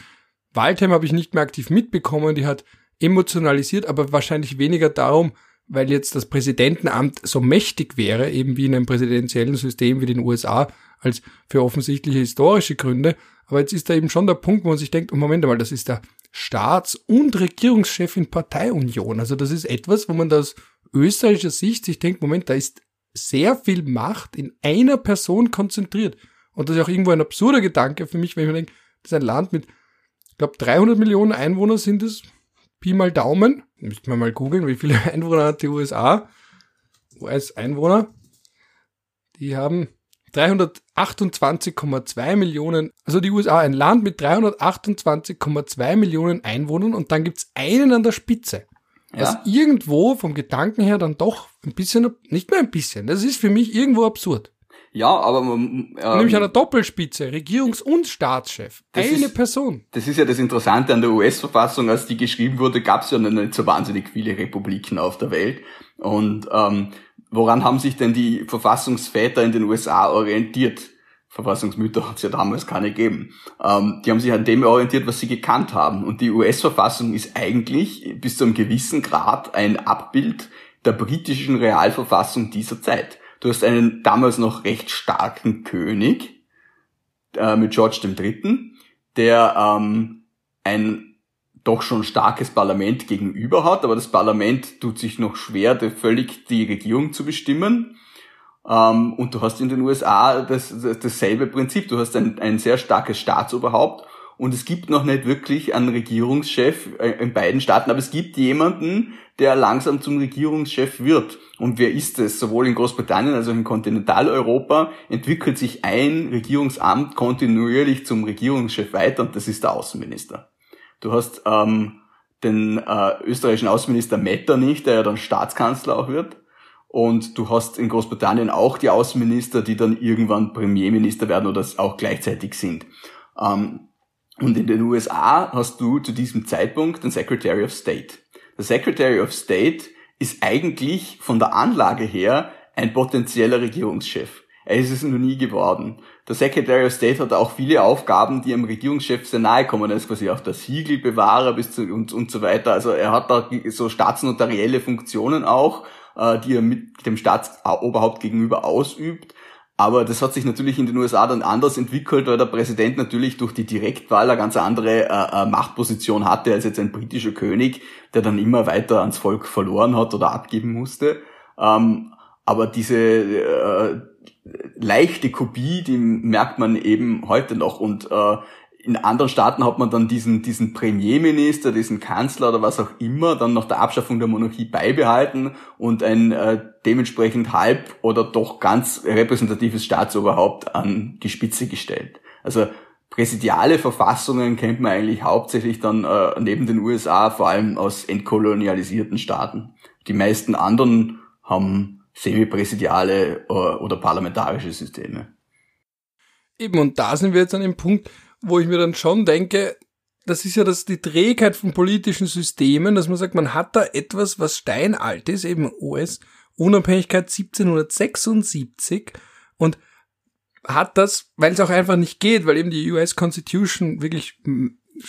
Waldheim habe ich nicht mehr aktiv mitbekommen, die hat emotionalisiert, aber wahrscheinlich weniger darum, weil jetzt das Präsidentenamt so mächtig wäre, eben wie in einem präsidentiellen System wie den USA, als für offensichtliche historische Gründe. Aber jetzt ist da eben schon der Punkt, wo man sich denkt, oh Moment einmal, das ist der Staats- und Regierungschefin Parteiunion. Also das ist etwas, wo man aus österreichischer Sicht sich denkt, Moment, da ist sehr viel Macht in einer Person konzentriert. Und das ist auch irgendwo ein absurder Gedanke für mich, wenn ich mir denke, das ist ein Land mit, ich glaube, 300 Millionen Einwohner sind es. Pi mal Daumen. Müsste man mal googeln, wie viele *laughs* Einwohner hat die USA. US-Einwohner. Die haben 328,2 Millionen, also die USA, ein Land mit 328,2 Millionen Einwohnern und dann gibt's einen an der Spitze. Ja. Was irgendwo vom Gedanken her dann doch ein bisschen, nicht mehr ein bisschen, das ist für mich irgendwo absurd.
Ja, aber man,
ähm, nämlich einer Doppelspitze, Regierungs- und Staatschef, eine
ist,
Person.
Das ist ja das Interessante an der US-Verfassung, als die geschrieben wurde, gab es ja noch nicht so wahnsinnig viele Republiken auf der Welt. Und ähm, woran haben sich denn die Verfassungsväter in den USA orientiert? Verfassungsmütter hat es ja damals keine gegeben. Ähm, die haben sich an dem orientiert, was sie gekannt haben. Und die US-Verfassung ist eigentlich bis zu einem gewissen Grad ein Abbild der britischen Realverfassung dieser Zeit. Du hast einen damals noch recht starken König äh, mit George III., der ähm, ein doch schon starkes Parlament gegenüber hat, aber das Parlament tut sich noch schwer, völlig die Regierung zu bestimmen. Ähm, und du hast in den USA das, das, dasselbe Prinzip. Du hast ein, ein sehr starkes Staatsoberhaupt und es gibt noch nicht wirklich einen Regierungschef in beiden Staaten, aber es gibt jemanden, der langsam zum Regierungschef wird. Und wer ist es? Sowohl in Großbritannien als auch in Kontinentaleuropa entwickelt sich ein Regierungsamt kontinuierlich zum Regierungschef weiter und das ist der Außenminister. Du hast ähm, den äh, österreichischen Außenminister Metternich, der ja dann Staatskanzler auch wird. Und du hast in Großbritannien auch die Außenminister, die dann irgendwann Premierminister werden oder auch gleichzeitig sind. Ähm, und in den USA hast du zu diesem Zeitpunkt den Secretary of State. Der Secretary of State ist eigentlich von der Anlage her ein potenzieller Regierungschef. Er ist es noch nie geworden. Der Secretary of State hat auch viele Aufgaben, die einem Regierungschef sehr nahe kommen. Er ist quasi auch der Siegelbewahrer bis zu, und, und so weiter. Also er hat da so staatsnotarielle Funktionen auch, äh, die er mit dem Staatsoberhaupt gegenüber ausübt. Aber das hat sich natürlich in den USA dann anders entwickelt, weil der Präsident natürlich durch die Direktwahl eine ganz andere äh, äh, Machtposition hatte als jetzt ein britischer König, der dann immer weiter ans Volk verloren hat oder abgeben musste. Ähm, aber diese äh, leichte Kopie, die merkt man eben heute noch. Und äh, in anderen Staaten hat man dann diesen, diesen Premierminister, diesen Kanzler oder was auch immer dann nach der Abschaffung der Monarchie beibehalten und ein äh, dementsprechend halb oder doch ganz repräsentatives Staatsoberhaupt an die Spitze gestellt. Also präsidiale Verfassungen kennt man eigentlich hauptsächlich dann äh, neben den USA vor allem aus entkolonialisierten Staaten. Die meisten anderen haben semipräsidiale äh, oder parlamentarische Systeme.
Eben, und da sind wir jetzt an dem Punkt, wo ich mir dann schon denke, das ist ja das, die Trägheit von politischen Systemen, dass man sagt, man hat da etwas, was steinalt ist, eben US Unabhängigkeit 1776 und hat das, weil es auch einfach nicht geht, weil eben die US Constitution wirklich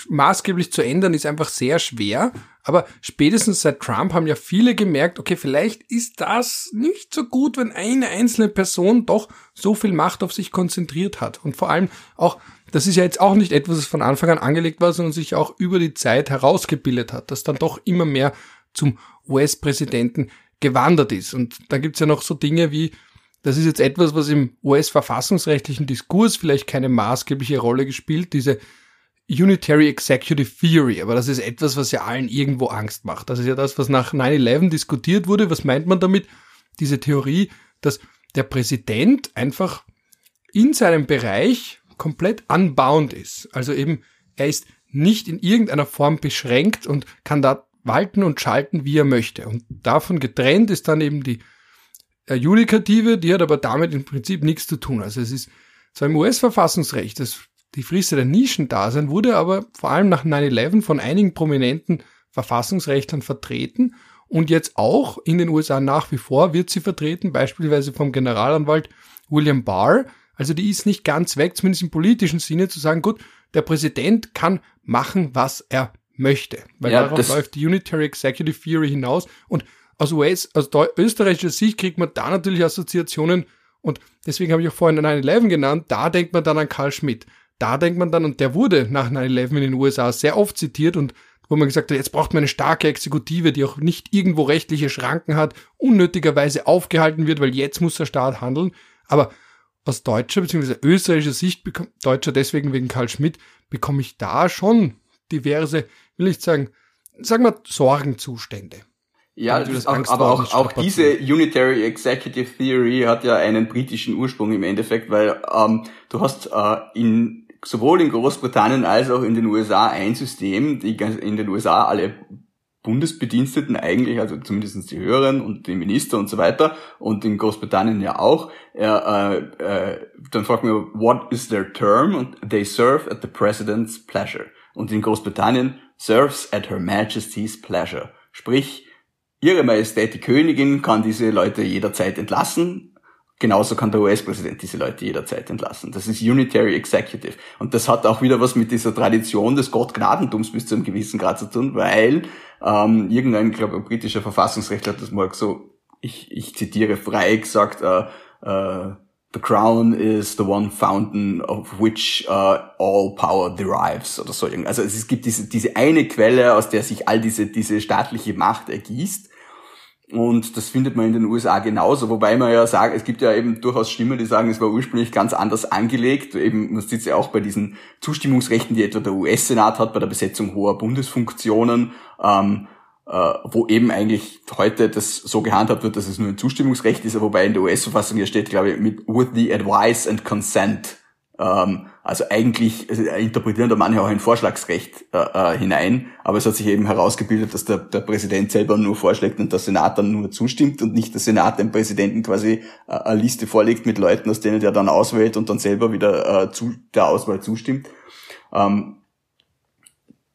maßgeblich zu ändern ist einfach sehr schwer. Aber spätestens seit Trump haben ja viele gemerkt, okay, vielleicht ist das nicht so gut, wenn eine einzelne Person doch so viel Macht auf sich konzentriert hat. Und vor allem auch, das ist ja jetzt auch nicht etwas, das von Anfang an angelegt war, sondern sich auch über die Zeit herausgebildet hat, dass dann doch immer mehr zum US-Präsidenten gewandert ist. Und da gibt's ja noch so Dinge wie, das ist jetzt etwas, was im US-verfassungsrechtlichen Diskurs vielleicht keine maßgebliche Rolle gespielt, diese Unitary Executive Theory, aber das ist etwas, was ja allen irgendwo Angst macht. Das ist ja das, was nach 9-11 diskutiert wurde. Was meint man damit? Diese Theorie, dass der Präsident einfach in seinem Bereich komplett unbound ist. Also eben, er ist nicht in irgendeiner Form beschränkt und kann da walten und schalten, wie er möchte. Und davon getrennt ist dann eben die äh, Judikative, die hat aber damit im Prinzip nichts zu tun. Also es ist zwar im US-Verfassungsrecht, das die Frist der Nischendasein wurde aber vor allem nach 9-11 von einigen prominenten Verfassungsrechtlern vertreten und jetzt auch in den USA nach wie vor wird sie vertreten, beispielsweise vom Generalanwalt William Barr. Also die ist nicht ganz weg, zumindest im politischen Sinne, zu sagen, gut, der Präsident kann machen, was er möchte. Weil ja, darauf läuft die Unitary Executive Theory hinaus. Und aus US, aus österreichischer Sicht kriegt man da natürlich Assoziationen und deswegen habe ich auch vorhin 9-11 genannt, da denkt man dann an Karl Schmidt da denkt man dann, und der wurde nach 9-11 in den USA sehr oft zitiert und wo man gesagt hat, jetzt braucht man eine starke Exekutive, die auch nicht irgendwo rechtliche Schranken hat, unnötigerweise aufgehalten wird, weil jetzt muss der Staat handeln. Aber aus deutscher bzw. österreichischer Sicht, deutscher deswegen wegen Karl Schmidt, bekomme ich da schon diverse, will ich sagen, sagen wir Sorgenzustände.
Ja, auch, aber auch, auch diese Unitary Executive Theory hat ja einen britischen Ursprung im Endeffekt, weil ähm, du hast äh, in sowohl in Großbritannien als auch in den USA ein System, die in den USA alle Bundesbediensteten eigentlich, also zumindest die Höheren und die Minister und so weiter und in Großbritannien ja auch, äh, äh, dann fragt man, what is their term? Und they serve at the president's pleasure. Und in Großbritannien serves at her majesty's pleasure. Sprich, ihre Majestät die Königin kann diese Leute jederzeit entlassen Genauso kann der US-Präsident diese Leute jederzeit entlassen. Das ist Unitary Executive. Und das hat auch wieder was mit dieser Tradition des Gottgnadentums bis zu einem gewissen Grad zu tun, weil ähm, irgendein, ich glaube, britischer Verfassungsrechtler hat das mal so, ich, ich zitiere frei gesagt, uh, uh, The Crown is the one fountain of which uh, all power derives oder so. Also es gibt diese, diese eine Quelle, aus der sich all diese, diese staatliche Macht ergießt. Und das findet man in den USA genauso, wobei man ja sagt, es gibt ja eben durchaus Stimmen, die sagen, es war ursprünglich ganz anders angelegt. Eben, man sieht es ja auch bei diesen Zustimmungsrechten, die etwa der US-Senat hat, bei der Besetzung hoher Bundesfunktionen, ähm, äh, wo eben eigentlich heute das so gehandhabt wird, dass es nur ein Zustimmungsrecht ist, wobei in der US-Verfassung ja steht, glaube ich, mit with the advice and consent ähm, also eigentlich also interpretieren da manche auch ein Vorschlagsrecht äh, äh, hinein, aber es hat sich eben herausgebildet, dass der, der Präsident selber nur vorschlägt und der Senat dann nur zustimmt und nicht der Senat dem Präsidenten quasi äh, eine Liste vorlegt mit Leuten, aus denen der dann auswählt und dann selber wieder äh, zu der Auswahl zustimmt. Ähm,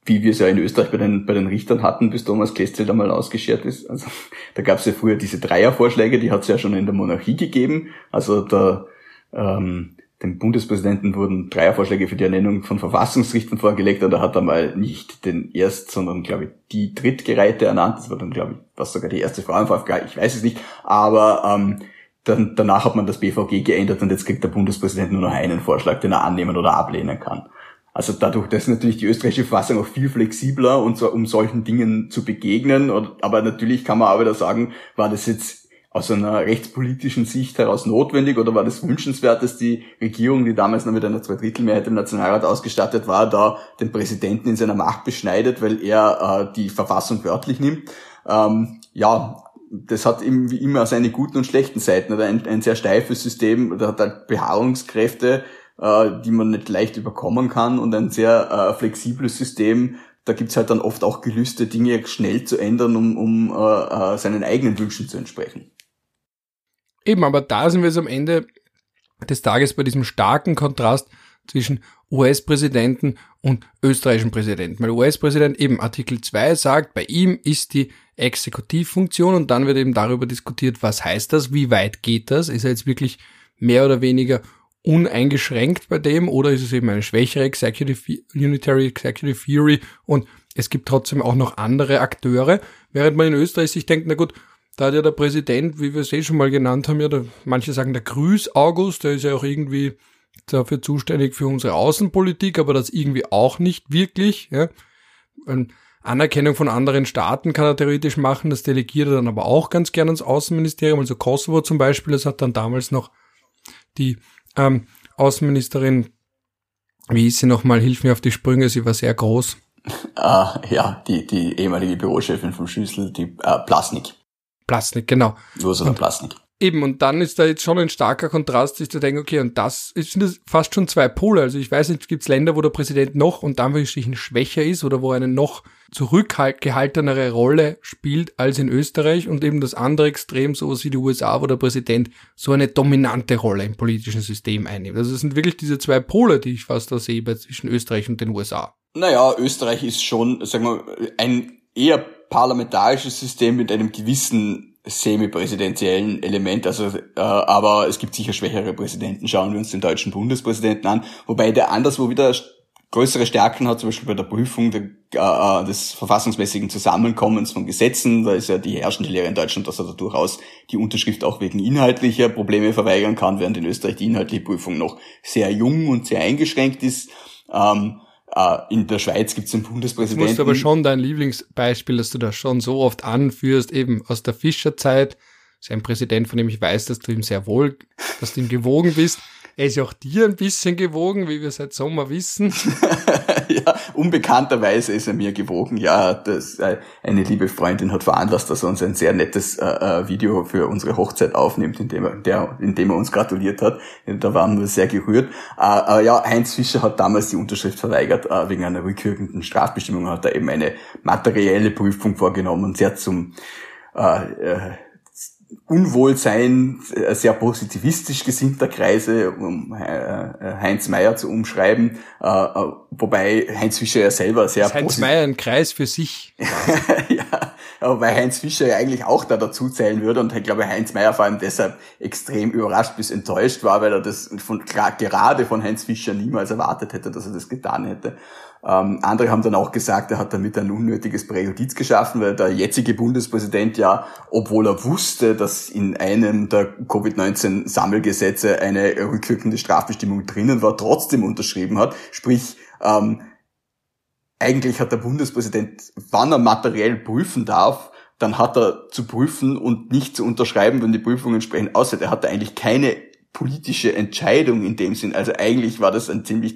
wie wir es ja in Österreich bei den, bei den Richtern hatten, bis Thomas Kestel einmal ausgeschert ist. Also da gab es ja früher diese Dreiervorschläge, die hat es ja schon in der Monarchie gegeben. Also der ähm, dem Bundespräsidenten wurden Dreiervorschläge für die Ernennung von Verfassungsrichtern vorgelegt und er hat einmal nicht den Erst, sondern glaube ich die Drittgereihte ernannt. Das war dann glaube ich was sogar die erste Frau im VfG, ich weiß es nicht. Aber ähm, dann, danach hat man das BVG geändert und jetzt kriegt der Bundespräsident nur noch einen Vorschlag, den er annehmen oder ablehnen kann. Also dadurch, dass natürlich die österreichische Verfassung auch viel flexibler und so, um solchen Dingen zu begegnen. Aber natürlich kann man auch wieder sagen, war das jetzt aus einer rechtspolitischen Sicht heraus notwendig oder war das wünschenswert, dass die Regierung, die damals noch mit einer Zweidrittelmehrheit im Nationalrat ausgestattet war, da den Präsidenten in seiner Macht beschneidet, weil er äh, die Verfassung wörtlich nimmt? Ähm, ja, das hat eben wie immer seine guten und schlechten Seiten. Oder ein, ein sehr steifes System, da hat halt Beharrungskräfte, äh, die man nicht leicht überkommen kann und ein sehr äh, flexibles System, da gibt's halt dann oft auch Gelüste, Dinge schnell zu ändern, um, um äh, äh seinen eigenen Wünschen zu entsprechen.
Eben, aber da sind wir jetzt am Ende des Tages bei diesem starken Kontrast zwischen US-Präsidenten und österreichischen Präsidenten. Weil US-Präsident eben Artikel 2 sagt, bei ihm ist die Exekutivfunktion und dann wird eben darüber diskutiert, was heißt das, wie weit geht das, ist er jetzt wirklich mehr oder weniger uneingeschränkt bei dem oder ist es eben eine schwächere Executive, Unitary Executive Theory und es gibt trotzdem auch noch andere Akteure, während man in Österreich sich denkt, na gut, da hat ja der Präsident, wie wir es eh schon mal genannt haben, ja, der, manche sagen der Grüß August, der ist ja auch irgendwie dafür zuständig für unsere Außenpolitik, aber das irgendwie auch nicht wirklich. Ja. Anerkennung von anderen Staaten kann er theoretisch machen, das delegiert er dann aber auch ganz gerne ans Außenministerium. Also Kosovo zum Beispiel, das hat dann damals noch die ähm, Außenministerin, wie hieß sie nochmal, hilf mir auf die Sprünge, sie war sehr groß.
Ah, ja, die, die ehemalige Bürochefin vom Schüssel, die äh, Plasnik.
Plastik, genau.
Ursula Plastik.
Eben, und dann ist da jetzt schon ein starker Kontrast, sich zu denken, okay, und das sind das fast schon zwei Pole. Also ich weiß nicht, gibt es Länder, wo der Präsident noch und dann wirklich schwächer ist oder wo er eine noch zurückgehaltenere Rolle spielt als in Österreich und eben das andere Extrem, sowas wie die USA, wo der Präsident so eine dominante Rolle im politischen System einnimmt. Also es sind wirklich diese zwei Pole, die ich fast da sehe zwischen Österreich und den USA.
Naja, Österreich ist schon, sagen wir, ein eher parlamentarisches System mit einem gewissen semi-präsidentiellen Element, also äh, aber es gibt sicher schwächere Präsidenten. Schauen wir uns den deutschen Bundespräsidenten an, wobei der anderswo wieder größere Stärken hat, zum Beispiel bei der Prüfung der, äh, des verfassungsmäßigen Zusammenkommens von Gesetzen. Da ist ja die herrschende Lehre in Deutschland, dass er da durchaus die Unterschrift auch wegen inhaltlicher Probleme verweigern kann, während in Österreich die inhaltliche Prüfung noch sehr jung und sehr eingeschränkt ist. Ähm, äh, in der Schweiz gibt es den Bundespräsidenten. Das ist
aber schon dein Lieblingsbeispiel, dass du das schon so oft anführst, eben aus der Fischerzeit. Das ist ein Präsident, von dem ich weiß, dass du ihm sehr wohl, dass du ihm gewogen bist. Er ist ja auch dir ein bisschen gewogen, wie wir seit Sommer wissen. *laughs* *laughs*
ja, unbekannterweise ist er mir gewogen. Ja, das, äh, eine liebe Freundin hat veranlasst, dass er uns ein sehr nettes äh, äh Video für unsere Hochzeit aufnimmt, indem er, der, indem er uns gratuliert hat. Da waren wir sehr gerührt. Äh, äh, ja, Heinz Fischer hat damals die Unterschrift verweigert äh, wegen einer rückwirkenden Strafbestimmung. Hat er eben eine materielle Prüfung vorgenommen sehr zum äh, Unwohlsein äh, sehr positivistisch gesinnter Kreise, um äh, äh, Heinz Meyer zu umschreiben, wobei Heinz Fischer ja selber sehr
Heinz Meyer ein Kreis für sich. *laughs*
ja, wobei Heinz Fischer ja eigentlich auch da dazu zählen würde und ich glaube Heinz Meyer vor allem deshalb extrem überrascht bis enttäuscht war, weil er das von, gerade von Heinz Fischer niemals erwartet hätte, dass er das getan hätte. Ähm, andere haben dann auch gesagt, er hat damit ein unnötiges Präjudiz geschaffen, weil der jetzige Bundespräsident ja, obwohl er wusste, dass in einem der Covid-19-Sammelgesetze eine rückwirkende Strafbestimmung drinnen war, trotzdem unterschrieben hat. Sprich, ähm, eigentlich hat der Bundespräsident, wann er materiell prüfen darf, dann hat er zu prüfen und nicht zu unterschreiben, wenn die Prüfung entsprechend aussieht. Er hatte eigentlich keine politische Entscheidung in dem Sinn. Also eigentlich war das ein ziemlich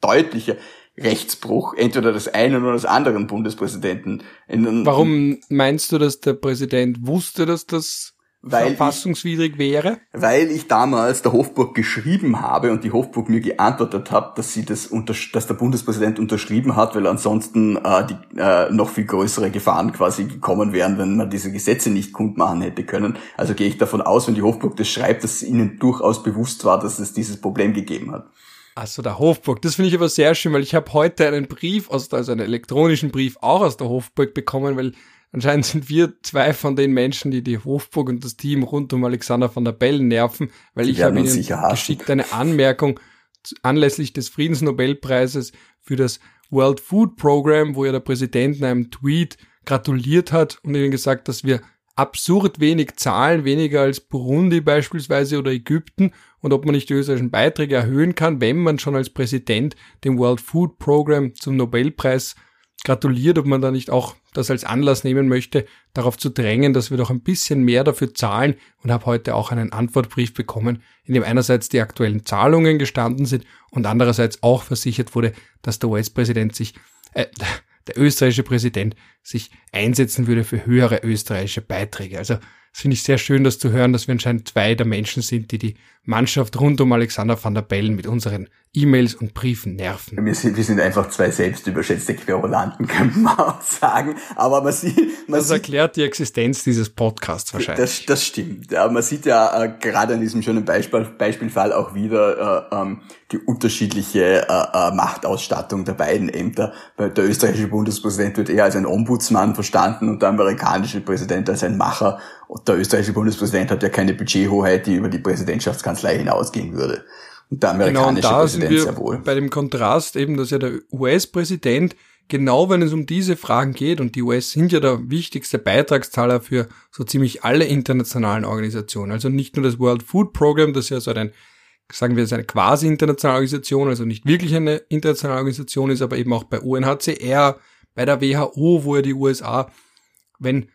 deutlicher Rechtsbruch entweder des einen oder des anderen Bundespräsidenten.
Warum meinst du, dass der Präsident wusste, dass das weil verfassungswidrig
ich,
wäre?
Weil ich damals der Hofburg geschrieben habe und die Hofburg mir geantwortet hat, dass sie das unter, dass der Bundespräsident unterschrieben hat, weil ansonsten äh, die, äh, noch viel größere Gefahren quasi gekommen wären, wenn man diese Gesetze nicht kundmachen hätte können. Also gehe ich davon aus, wenn die Hofburg das schreibt, dass ihnen durchaus bewusst war, dass es dieses Problem gegeben hat.
Achso, der Hofburg. Das finde ich aber sehr schön, weil ich habe heute einen Brief, aus, also einen elektronischen Brief auch aus der Hofburg bekommen, weil anscheinend sind wir zwei von den Menschen, die die Hofburg und das Team rund um Alexander van der Bellen nerven, weil die ich habe ihnen geschickt eine Anmerkung anlässlich des Friedensnobelpreises für das World Food Program, wo ja der Präsident in einem Tweet gratuliert hat und ihnen gesagt, dass wir absurd wenig zahlen, weniger als Burundi beispielsweise oder Ägypten und ob man nicht die österreichischen Beiträge erhöhen kann, wenn man schon als Präsident dem World Food Program zum Nobelpreis gratuliert, ob man da nicht auch das als Anlass nehmen möchte, darauf zu drängen, dass wir doch ein bisschen mehr dafür zahlen. Und habe heute auch einen Antwortbrief bekommen, in dem einerseits die aktuellen Zahlungen gestanden sind und andererseits auch versichert wurde, dass der US-Präsident sich, äh, der österreichische Präsident sich einsetzen würde für höhere österreichische Beiträge. Also finde ich sehr schön, das zu hören, dass wir anscheinend zwei der Menschen sind, die die Mannschaft rund um Alexander van der Bellen mit unseren E-Mails und Briefen nerven.
Wir sind, wir sind einfach zwei selbstüberschätzte Querulanten, *laughs* kann man auch sagen. Aber man sieht, man
das erklärt die Existenz dieses Podcasts wahrscheinlich.
Das, das stimmt. Ja, man sieht ja äh, gerade an diesem schönen Beispiel, Beispielfall auch wieder äh, ähm, die unterschiedliche äh, äh, Machtausstattung der beiden Ämter. Der österreichische Bundespräsident wird eher als ein Ombudsmann verstanden und der amerikanische Präsident als ein Macher. Und der österreichische Bundespräsident hat ja keine Budgethoheit, die über die Präsidentschaftskanzlei hinausgehen würde.
Und der amerikanische genau, und da Präsident sind wir sehr wohl. Bei dem Kontrast eben, dass ja der US-Präsident genau wenn es um diese Fragen geht, und die US sind ja der wichtigste Beitragszahler für so ziemlich alle internationalen Organisationen, also nicht nur das World Food Program, das ja so ein, sagen wir, eine quasi internationale Organisation, also nicht wirklich eine internationale Organisation ist, aber eben auch bei UNHCR, bei der WHO, wo ja die USA, wenn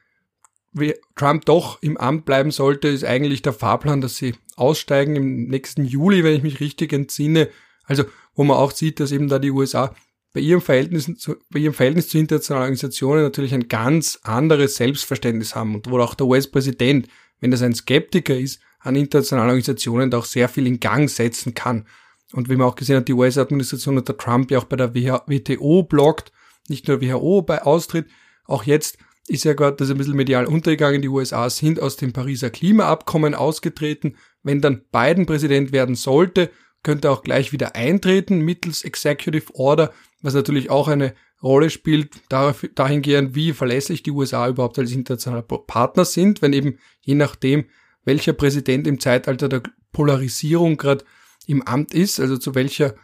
Trump doch im Amt bleiben sollte, ist eigentlich der Fahrplan, dass sie aussteigen im nächsten Juli, wenn ich mich richtig entsinne. Also, wo man auch sieht, dass eben da die USA bei ihrem Verhältnis zu, bei ihrem Verhältnis zu internationalen Organisationen natürlich ein ganz anderes Selbstverständnis haben und wo auch der US-Präsident, wenn das ein Skeptiker ist, an internationalen Organisationen da auch sehr viel in Gang setzen kann. Und wie man auch gesehen hat, die US-Administration unter Trump ja auch bei der WTO blockt, nicht nur WHO bei Austritt, auch jetzt ist ja gerade das ein bisschen medial untergegangen. Die USA sind aus dem Pariser Klimaabkommen ausgetreten. Wenn dann Biden Präsident werden sollte, könnte er auch gleich wieder eintreten mittels Executive Order, was natürlich auch eine Rolle spielt, dahingehend, wie verlässlich die USA überhaupt als internationaler Partner sind, wenn eben je nachdem, welcher Präsident im Zeitalter der Polarisierung gerade im Amt ist, also zu welcher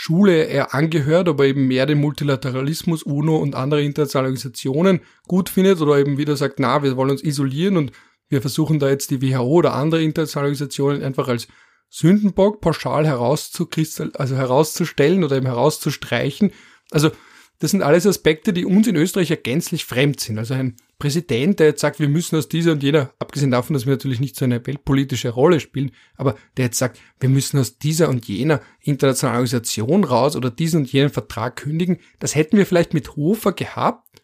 Schule er angehört, ob er eben mehr den Multilateralismus, UNO und andere internationale Organisationen gut findet oder eben wieder sagt, na, wir wollen uns isolieren und wir versuchen da jetzt die WHO oder andere internationale Organisationen einfach als Sündenbock pauschal also herauszustellen oder eben herauszustreichen. Also das sind alles Aspekte, die uns in Österreich ja gänzlich fremd sind. Also ein Präsident, der jetzt sagt, wir müssen aus dieser und jener, abgesehen davon, dass wir natürlich nicht so eine weltpolitische Rolle spielen, aber der jetzt sagt, wir müssen aus dieser und jener internationalen Organisation raus oder diesen und jenen Vertrag kündigen, das hätten wir vielleicht mit Hofer gehabt,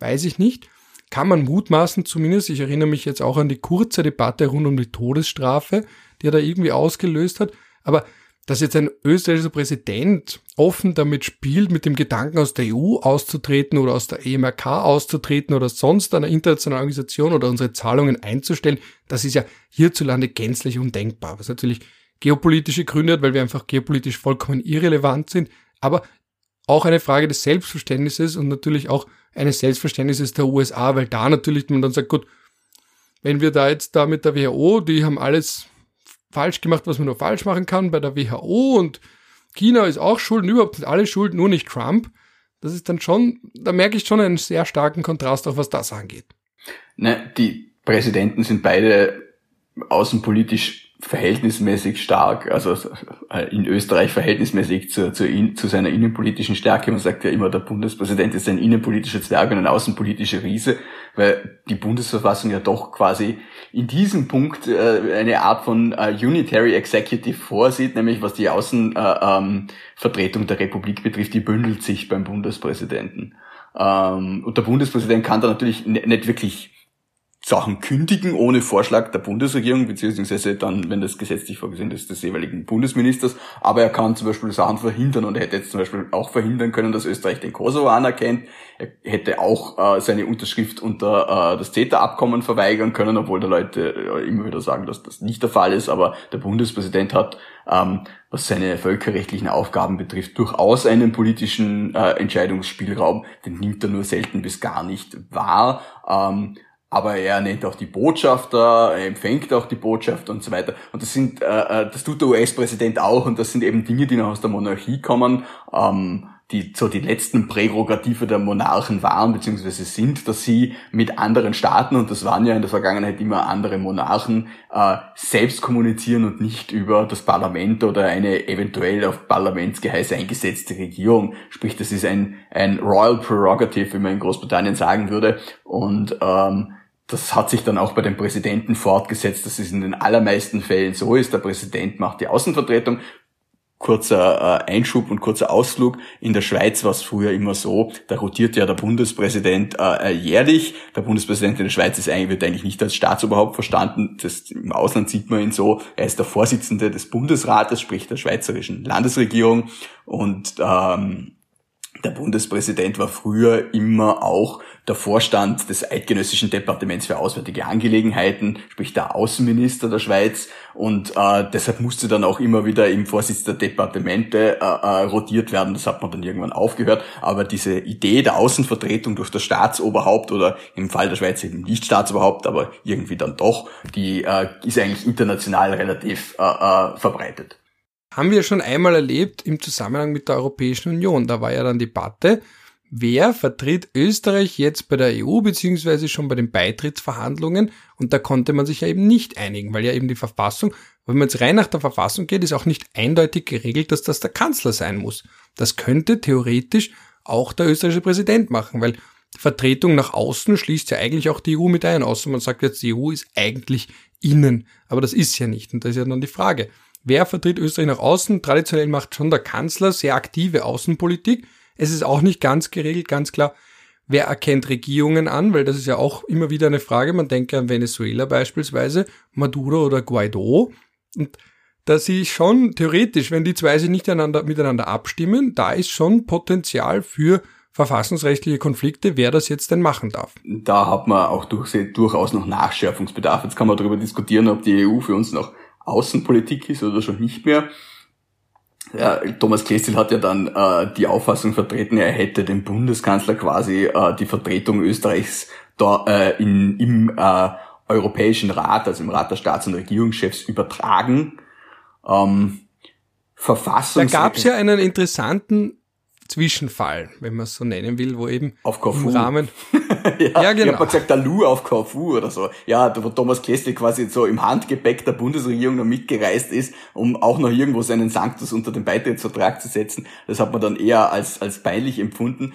weiß ich nicht. Kann man mutmaßen zumindest. Ich erinnere mich jetzt auch an die kurze Debatte rund um die Todesstrafe, die er da irgendwie ausgelöst hat. Aber dass jetzt ein österreichischer Präsident offen damit spielt, mit dem Gedanken aus der EU auszutreten oder aus der EMRK auszutreten oder sonst einer internationalen Organisation oder unsere Zahlungen einzustellen, das ist ja hierzulande gänzlich undenkbar. Was natürlich geopolitische Gründe hat, weil wir einfach geopolitisch vollkommen irrelevant sind, aber auch eine Frage des Selbstverständnisses und natürlich auch eines Selbstverständnisses der USA, weil da natürlich man dann sagt, gut, wenn wir da jetzt da mit der WHO, die haben alles falsch gemacht, was man nur falsch machen kann bei der WHO und China ist auch schuld und überhaupt sind alle schuld, nur nicht Trump. Das ist dann schon, da merke ich schon einen sehr starken Kontrast, auch was das angeht.
Ne, die Präsidenten sind beide außenpolitisch verhältnismäßig stark, also in Österreich verhältnismäßig zu, zu, zu, seiner innenpolitischen Stärke. Man sagt ja immer, der Bundespräsident ist ein innenpolitischer Zwerg und ein außenpolitischer Riese, weil die Bundesverfassung ja doch quasi in diesem Punkt äh, eine Art von äh, Unitary Executive vorsieht, nämlich was die Außenvertretung äh, ähm, der Republik betrifft, die bündelt sich beim Bundespräsidenten. Ähm, und der Bundespräsident kann da natürlich nicht wirklich Sachen kündigen ohne Vorschlag der Bundesregierung, beziehungsweise dann, wenn das gesetzlich vorgesehen ist, des jeweiligen Bundesministers. Aber er kann zum Beispiel Sachen verhindern und er hätte jetzt zum Beispiel auch verhindern können, dass Österreich den Kosovo anerkennt. Er hätte auch äh, seine Unterschrift unter äh, das CETA-Abkommen verweigern können, obwohl da Leute äh, immer wieder sagen, dass das nicht der Fall ist. Aber der Bundespräsident hat, ähm, was seine völkerrechtlichen Aufgaben betrifft, durchaus einen politischen äh, Entscheidungsspielraum. Den nimmt er nur selten bis gar nicht wahr. Ähm, aber er nennt auch die Botschafter, er empfängt auch die Botschafter und so weiter. Und das sind, äh, äh das tut der US-Präsident auch und das sind eben Dinge, die noch aus der Monarchie kommen, ähm, die so die letzten Prärogative der Monarchen waren beziehungsweise sind, dass sie mit anderen Staaten, und das waren ja in der Vergangenheit immer andere Monarchen, äh, selbst kommunizieren und nicht über das Parlament oder eine eventuell auf Parlamentsgeheiß eingesetzte Regierung. Sprich, das ist ein, ein Royal Prerogative, wie man in Großbritannien sagen würde. Und ähm, das hat sich dann auch bei den Präsidenten fortgesetzt, dass es in den allermeisten Fällen so ist. Der Präsident macht die Außenvertretung. Kurzer äh, Einschub und kurzer Ausflug. In der Schweiz war es früher immer so, da rotiert ja der Bundespräsident äh, jährlich. Der Bundespräsident in der Schweiz ist eigentlich, wird eigentlich nicht als Staatsoberhaupt verstanden. Das, Im Ausland sieht man ihn so. Er ist der Vorsitzende des Bundesrates, sprich der schweizerischen Landesregierung. Und ähm, der Bundespräsident war früher immer auch der Vorstand des Eidgenössischen Departements für Auswärtige Angelegenheiten, sprich der Außenminister der Schweiz. Und äh, deshalb musste dann auch immer wieder im Vorsitz der Departemente äh, äh, rotiert werden. Das hat man dann irgendwann aufgehört. Aber diese Idee der Außenvertretung durch das Staatsoberhaupt oder im Fall der Schweiz eben nicht Staatsoberhaupt, aber irgendwie dann doch, die äh, ist eigentlich international relativ äh, äh, verbreitet
haben wir schon einmal erlebt im Zusammenhang mit der Europäischen Union. Da war ja dann Debatte, wer vertritt Österreich jetzt bei der EU beziehungsweise schon bei den Beitrittsverhandlungen und da konnte man sich ja eben nicht einigen, weil ja eben die Verfassung, wenn man jetzt rein nach der Verfassung geht, ist auch nicht eindeutig geregelt, dass das der Kanzler sein muss. Das könnte theoretisch auch der österreichische Präsident machen, weil die Vertretung nach außen schließt ja eigentlich auch die EU mit ein, außer man sagt jetzt, die EU ist eigentlich innen, aber das ist ja nicht und das ist ja dann die Frage. Wer vertritt Österreich nach außen? Traditionell macht schon der Kanzler sehr aktive Außenpolitik. Es ist auch nicht ganz geregelt, ganz klar. Wer erkennt Regierungen an? Weil das ist ja auch immer wieder eine Frage. Man denke an Venezuela beispielsweise, Maduro oder Guaido. Und da sehe ich schon theoretisch, wenn die zwei sich nicht miteinander abstimmen, da ist schon Potenzial für verfassungsrechtliche Konflikte, wer das jetzt denn machen darf.
Da hat man auch durchaus noch Nachschärfungsbedarf. Jetzt kann man darüber diskutieren, ob die EU für uns noch Außenpolitik ist oder schon nicht mehr. Ja, Thomas Klestil hat ja dann äh, die Auffassung vertreten, er hätte dem Bundeskanzler quasi äh, die Vertretung Österreichs da, äh, in, im äh, Europäischen Rat, also im Rat der Staats- und Regierungschefs, übertragen. Ähm,
Verfassungs da gab es ja einen interessanten Zwischenfall, wenn man es so nennen will, wo eben
auf Corfu.
im Rahmen. *laughs*
ja, ja, genau. Ich habe gesagt, der Lou auf Corfu oder so. Ja, wo Thomas Kessler quasi so im Handgepäck der Bundesregierung noch mitgereist ist, um auch noch irgendwo seinen Sanctus unter den Beitrittsvertrag zu setzen. Das hat man dann eher als, als peinlich empfunden.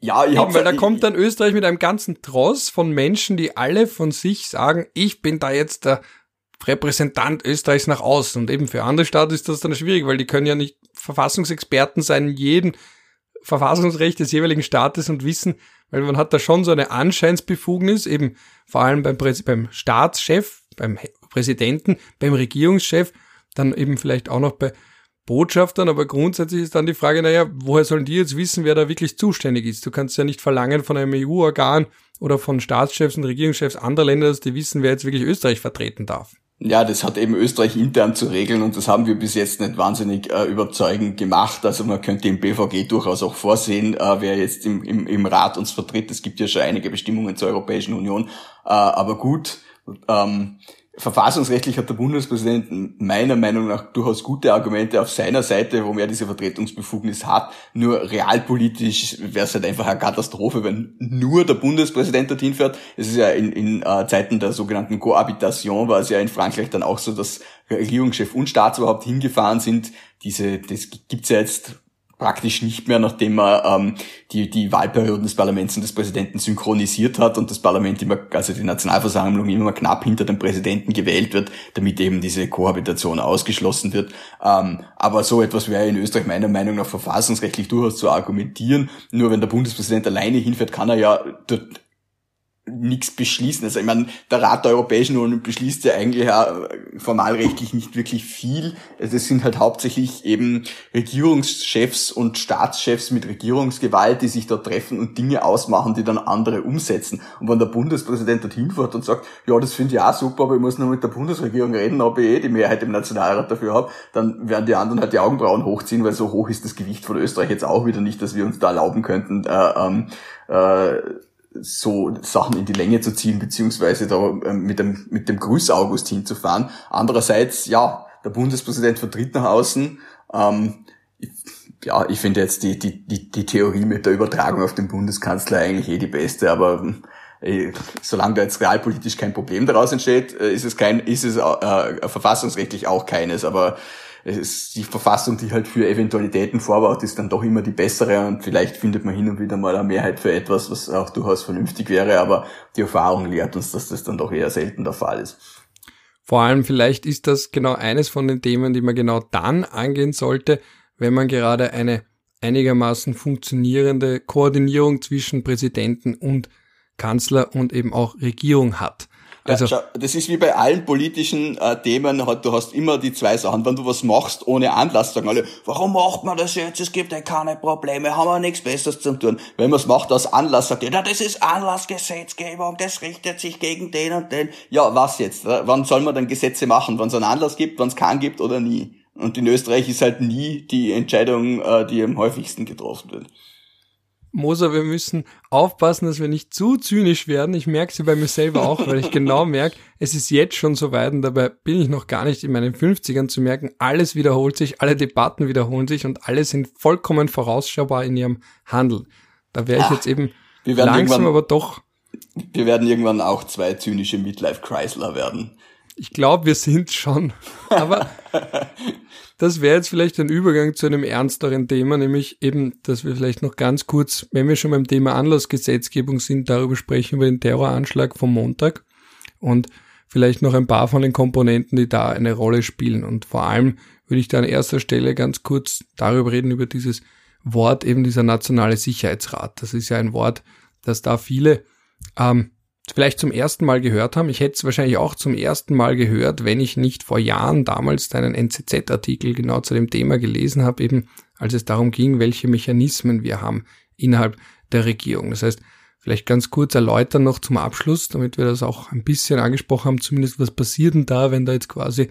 Ja, ich habe weil da kommt dann Österreich mit einem ganzen Tross von Menschen, die alle von sich sagen, ich bin da jetzt der Repräsentant Österreichs nach außen. Und eben für andere Staaten ist das dann schwierig, weil die können ja nicht Verfassungsexperten sein in jedem Verfassungsrecht des jeweiligen Staates und wissen, weil man hat da schon so eine Anscheinsbefugnis, eben vor allem beim, beim Staatschef, beim Präsidenten, beim Regierungschef, dann eben vielleicht auch noch bei Botschaftern, aber grundsätzlich ist dann die Frage, naja, woher sollen die jetzt wissen, wer da wirklich zuständig ist? Du kannst ja nicht verlangen von einem EU-Organ oder von Staatschefs und Regierungschefs anderer Länder, dass die wissen, wer jetzt wirklich Österreich vertreten darf.
Ja, das hat eben Österreich intern zu regeln und das haben wir bis jetzt nicht wahnsinnig äh, überzeugend gemacht. Also man könnte im BVG durchaus auch vorsehen, äh, wer jetzt im, im, im Rat uns vertritt. Es gibt ja schon einige Bestimmungen zur Europäischen Union. Äh, aber gut, ähm, Verfassungsrechtlich hat der Bundespräsident meiner Meinung nach durchaus gute Argumente auf seiner Seite, warum er diese Vertretungsbefugnis hat. Nur realpolitisch wäre es halt einfach eine Katastrophe, wenn nur der Bundespräsident dorthin fährt. Es ist ja in, in uh, Zeiten der sogenannten Cohabitation war es ja in Frankreich dann auch so, dass Regierungschef und Staatsoberhaupt hingefahren sind. Diese, das gibt's ja jetzt praktisch nicht mehr, nachdem er ähm, die, die Wahlperioden des Parlaments und des Präsidenten synchronisiert hat und das Parlament immer, also die Nationalversammlung immer knapp hinter dem Präsidenten gewählt wird, damit eben diese Kohabitation ausgeschlossen wird. Ähm, aber so etwas wäre in Österreich meiner Meinung nach verfassungsrechtlich durchaus zu argumentieren. Nur wenn der Bundespräsident alleine hinfährt, kann er ja nichts beschließen. Also ich meine, der Rat der Europäischen Union beschließt ja eigentlich ja formalrechtlich nicht wirklich viel. Also es sind halt hauptsächlich eben Regierungschefs und Staatschefs mit Regierungsgewalt, die sich da treffen und Dinge ausmachen, die dann andere umsetzen. Und wenn der Bundespräsident dorthin fährt und sagt, ja, das finde ich auch super, aber ich muss noch mit der Bundesregierung reden, ob ich eh die Mehrheit im Nationalrat dafür habe, dann werden die anderen halt die Augenbrauen hochziehen, weil so hoch ist das Gewicht von Österreich jetzt auch wieder nicht, dass wir uns da erlauben könnten, äh, ähm, äh, so Sachen in die Länge zu ziehen, beziehungsweise da ähm, mit dem, mit dem Grüß August hinzufahren. Andererseits, ja, der Bundespräsident vertritt nach außen. Ähm, ja, ich finde jetzt die, die, die, die Theorie mit der Übertragung auf den Bundeskanzler eigentlich eh die beste, aber äh, solange da jetzt realpolitisch kein Problem daraus entsteht, äh, ist es kein, ist es äh, verfassungsrechtlich auch keines, aber ist die Verfassung, die halt für Eventualitäten vorbaut, ist dann doch immer die bessere und vielleicht findet man hin und wieder mal eine Mehrheit für etwas, was auch durchaus vernünftig wäre, aber die Erfahrung lehrt uns, dass das dann doch eher selten der Fall ist.
Vor allem vielleicht ist das genau eines von den Themen, die man genau dann angehen sollte, wenn man gerade eine einigermaßen funktionierende Koordinierung zwischen Präsidenten und Kanzler und eben auch Regierung hat.
Also, ja, das ist wie bei allen politischen äh, Themen, du hast immer die zwei Sachen. Wenn du was machst ohne Anlass, sagen alle, warum macht man das jetzt? Es gibt ja keine Probleme, haben wir nichts Besseres zu tun. Wenn man es macht aus Anlass, sagt ja, das ist Anlassgesetzgebung, das richtet sich gegen den und den. Ja, was jetzt? Wann soll man denn Gesetze machen? Wann es einen Anlass gibt, wann es keinen gibt oder nie? Und in Österreich ist halt nie die Entscheidung, äh, die am häufigsten getroffen wird.
Moser, wir müssen aufpassen, dass wir nicht zu zynisch werden. Ich merke sie bei mir selber auch, weil ich genau *laughs* merke, es ist jetzt schon so weit und dabei bin ich noch gar nicht in meinen 50ern zu merken, alles wiederholt sich, alle Debatten wiederholen sich und alle sind vollkommen vorausschaubar in ihrem Handel. Da wäre ich jetzt eben langsam, aber doch.
Wir werden irgendwann auch zwei zynische Midlife Chrysler werden.
Ich glaube, wir sind schon. *laughs* Aber das wäre jetzt vielleicht ein Übergang zu einem ernsteren Thema, nämlich eben, dass wir vielleicht noch ganz kurz, wenn wir schon beim Thema Anlassgesetzgebung sind, darüber sprechen, über den Terroranschlag vom Montag und vielleicht noch ein paar von den Komponenten, die da eine Rolle spielen. Und vor allem würde ich da an erster Stelle ganz kurz darüber reden, über dieses Wort, eben dieser nationale Sicherheitsrat. Das ist ja ein Wort, das da viele ähm, vielleicht zum ersten Mal gehört haben. Ich hätte es wahrscheinlich auch zum ersten Mal gehört, wenn ich nicht vor Jahren damals deinen NZZ-Artikel genau zu dem Thema gelesen habe, eben als es darum ging, welche Mechanismen wir haben innerhalb der Regierung. Das heißt, vielleicht ganz kurz erläutern noch zum Abschluss, damit wir das auch ein bisschen angesprochen haben, zumindest was passiert denn da, wenn da jetzt quasi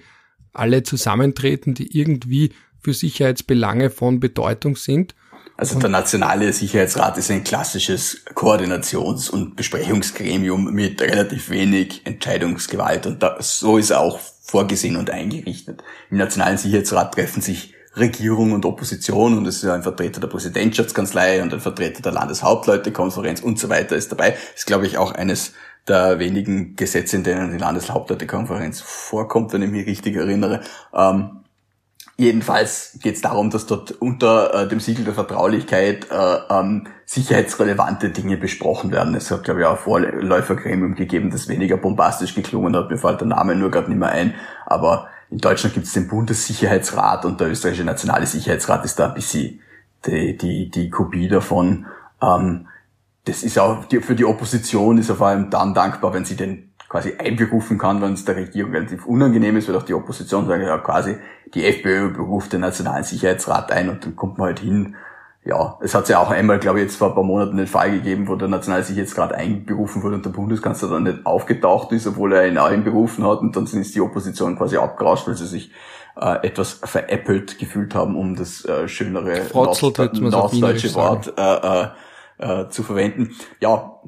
alle zusammentreten, die irgendwie für Sicherheitsbelange von Bedeutung sind
also der Nationale Sicherheitsrat ist ein klassisches Koordinations- und Besprechungsgremium mit relativ wenig Entscheidungsgewalt und da, so ist er auch vorgesehen und eingerichtet. Im Nationalen Sicherheitsrat treffen sich Regierung und Opposition und es ist ein Vertreter der Präsidentschaftskanzlei und ein Vertreter der Landeshauptleutekonferenz und so weiter ist dabei. Ist, glaube ich, auch eines der wenigen Gesetze, in denen die Landeshauptleutekonferenz vorkommt, wenn ich mich richtig erinnere. Ähm, Jedenfalls geht es darum, dass dort unter äh, dem Siegel der Vertraulichkeit äh, ähm, sicherheitsrelevante Dinge besprochen werden. Es hat, glaube ich, auch ein Vorläufergremium gegeben, das weniger bombastisch geklungen hat. Mir fällt der Name nur gerade nicht mehr ein. Aber in Deutschland gibt es den Bundessicherheitsrat und der österreichische Nationale Sicherheitsrat ist da ein bisschen die, die, die Kopie davon. Ähm, das ist auch für die Opposition ist vor allem dann dankbar, wenn sie den quasi einberufen kann, wenn es der Regierung relativ unangenehm ist, weil auch die Opposition sagt, ja quasi, die FPÖ beruft den Nationalen Sicherheitsrat ein und dann kommt man halt hin. Ja, es hat ja auch einmal, glaube ich, jetzt vor ein paar Monaten den Fall gegeben, wo der Nationale Sicherheitsrat einberufen wurde und der Bundeskanzler dann nicht aufgetaucht ist, obwohl er ihn einberufen hat und dann ist die Opposition quasi abgerauscht, weil sie sich äh, etwas veräppelt gefühlt haben, um das äh, schönere
norddeutsche
Wort äh, äh, äh, zu verwenden. Ja,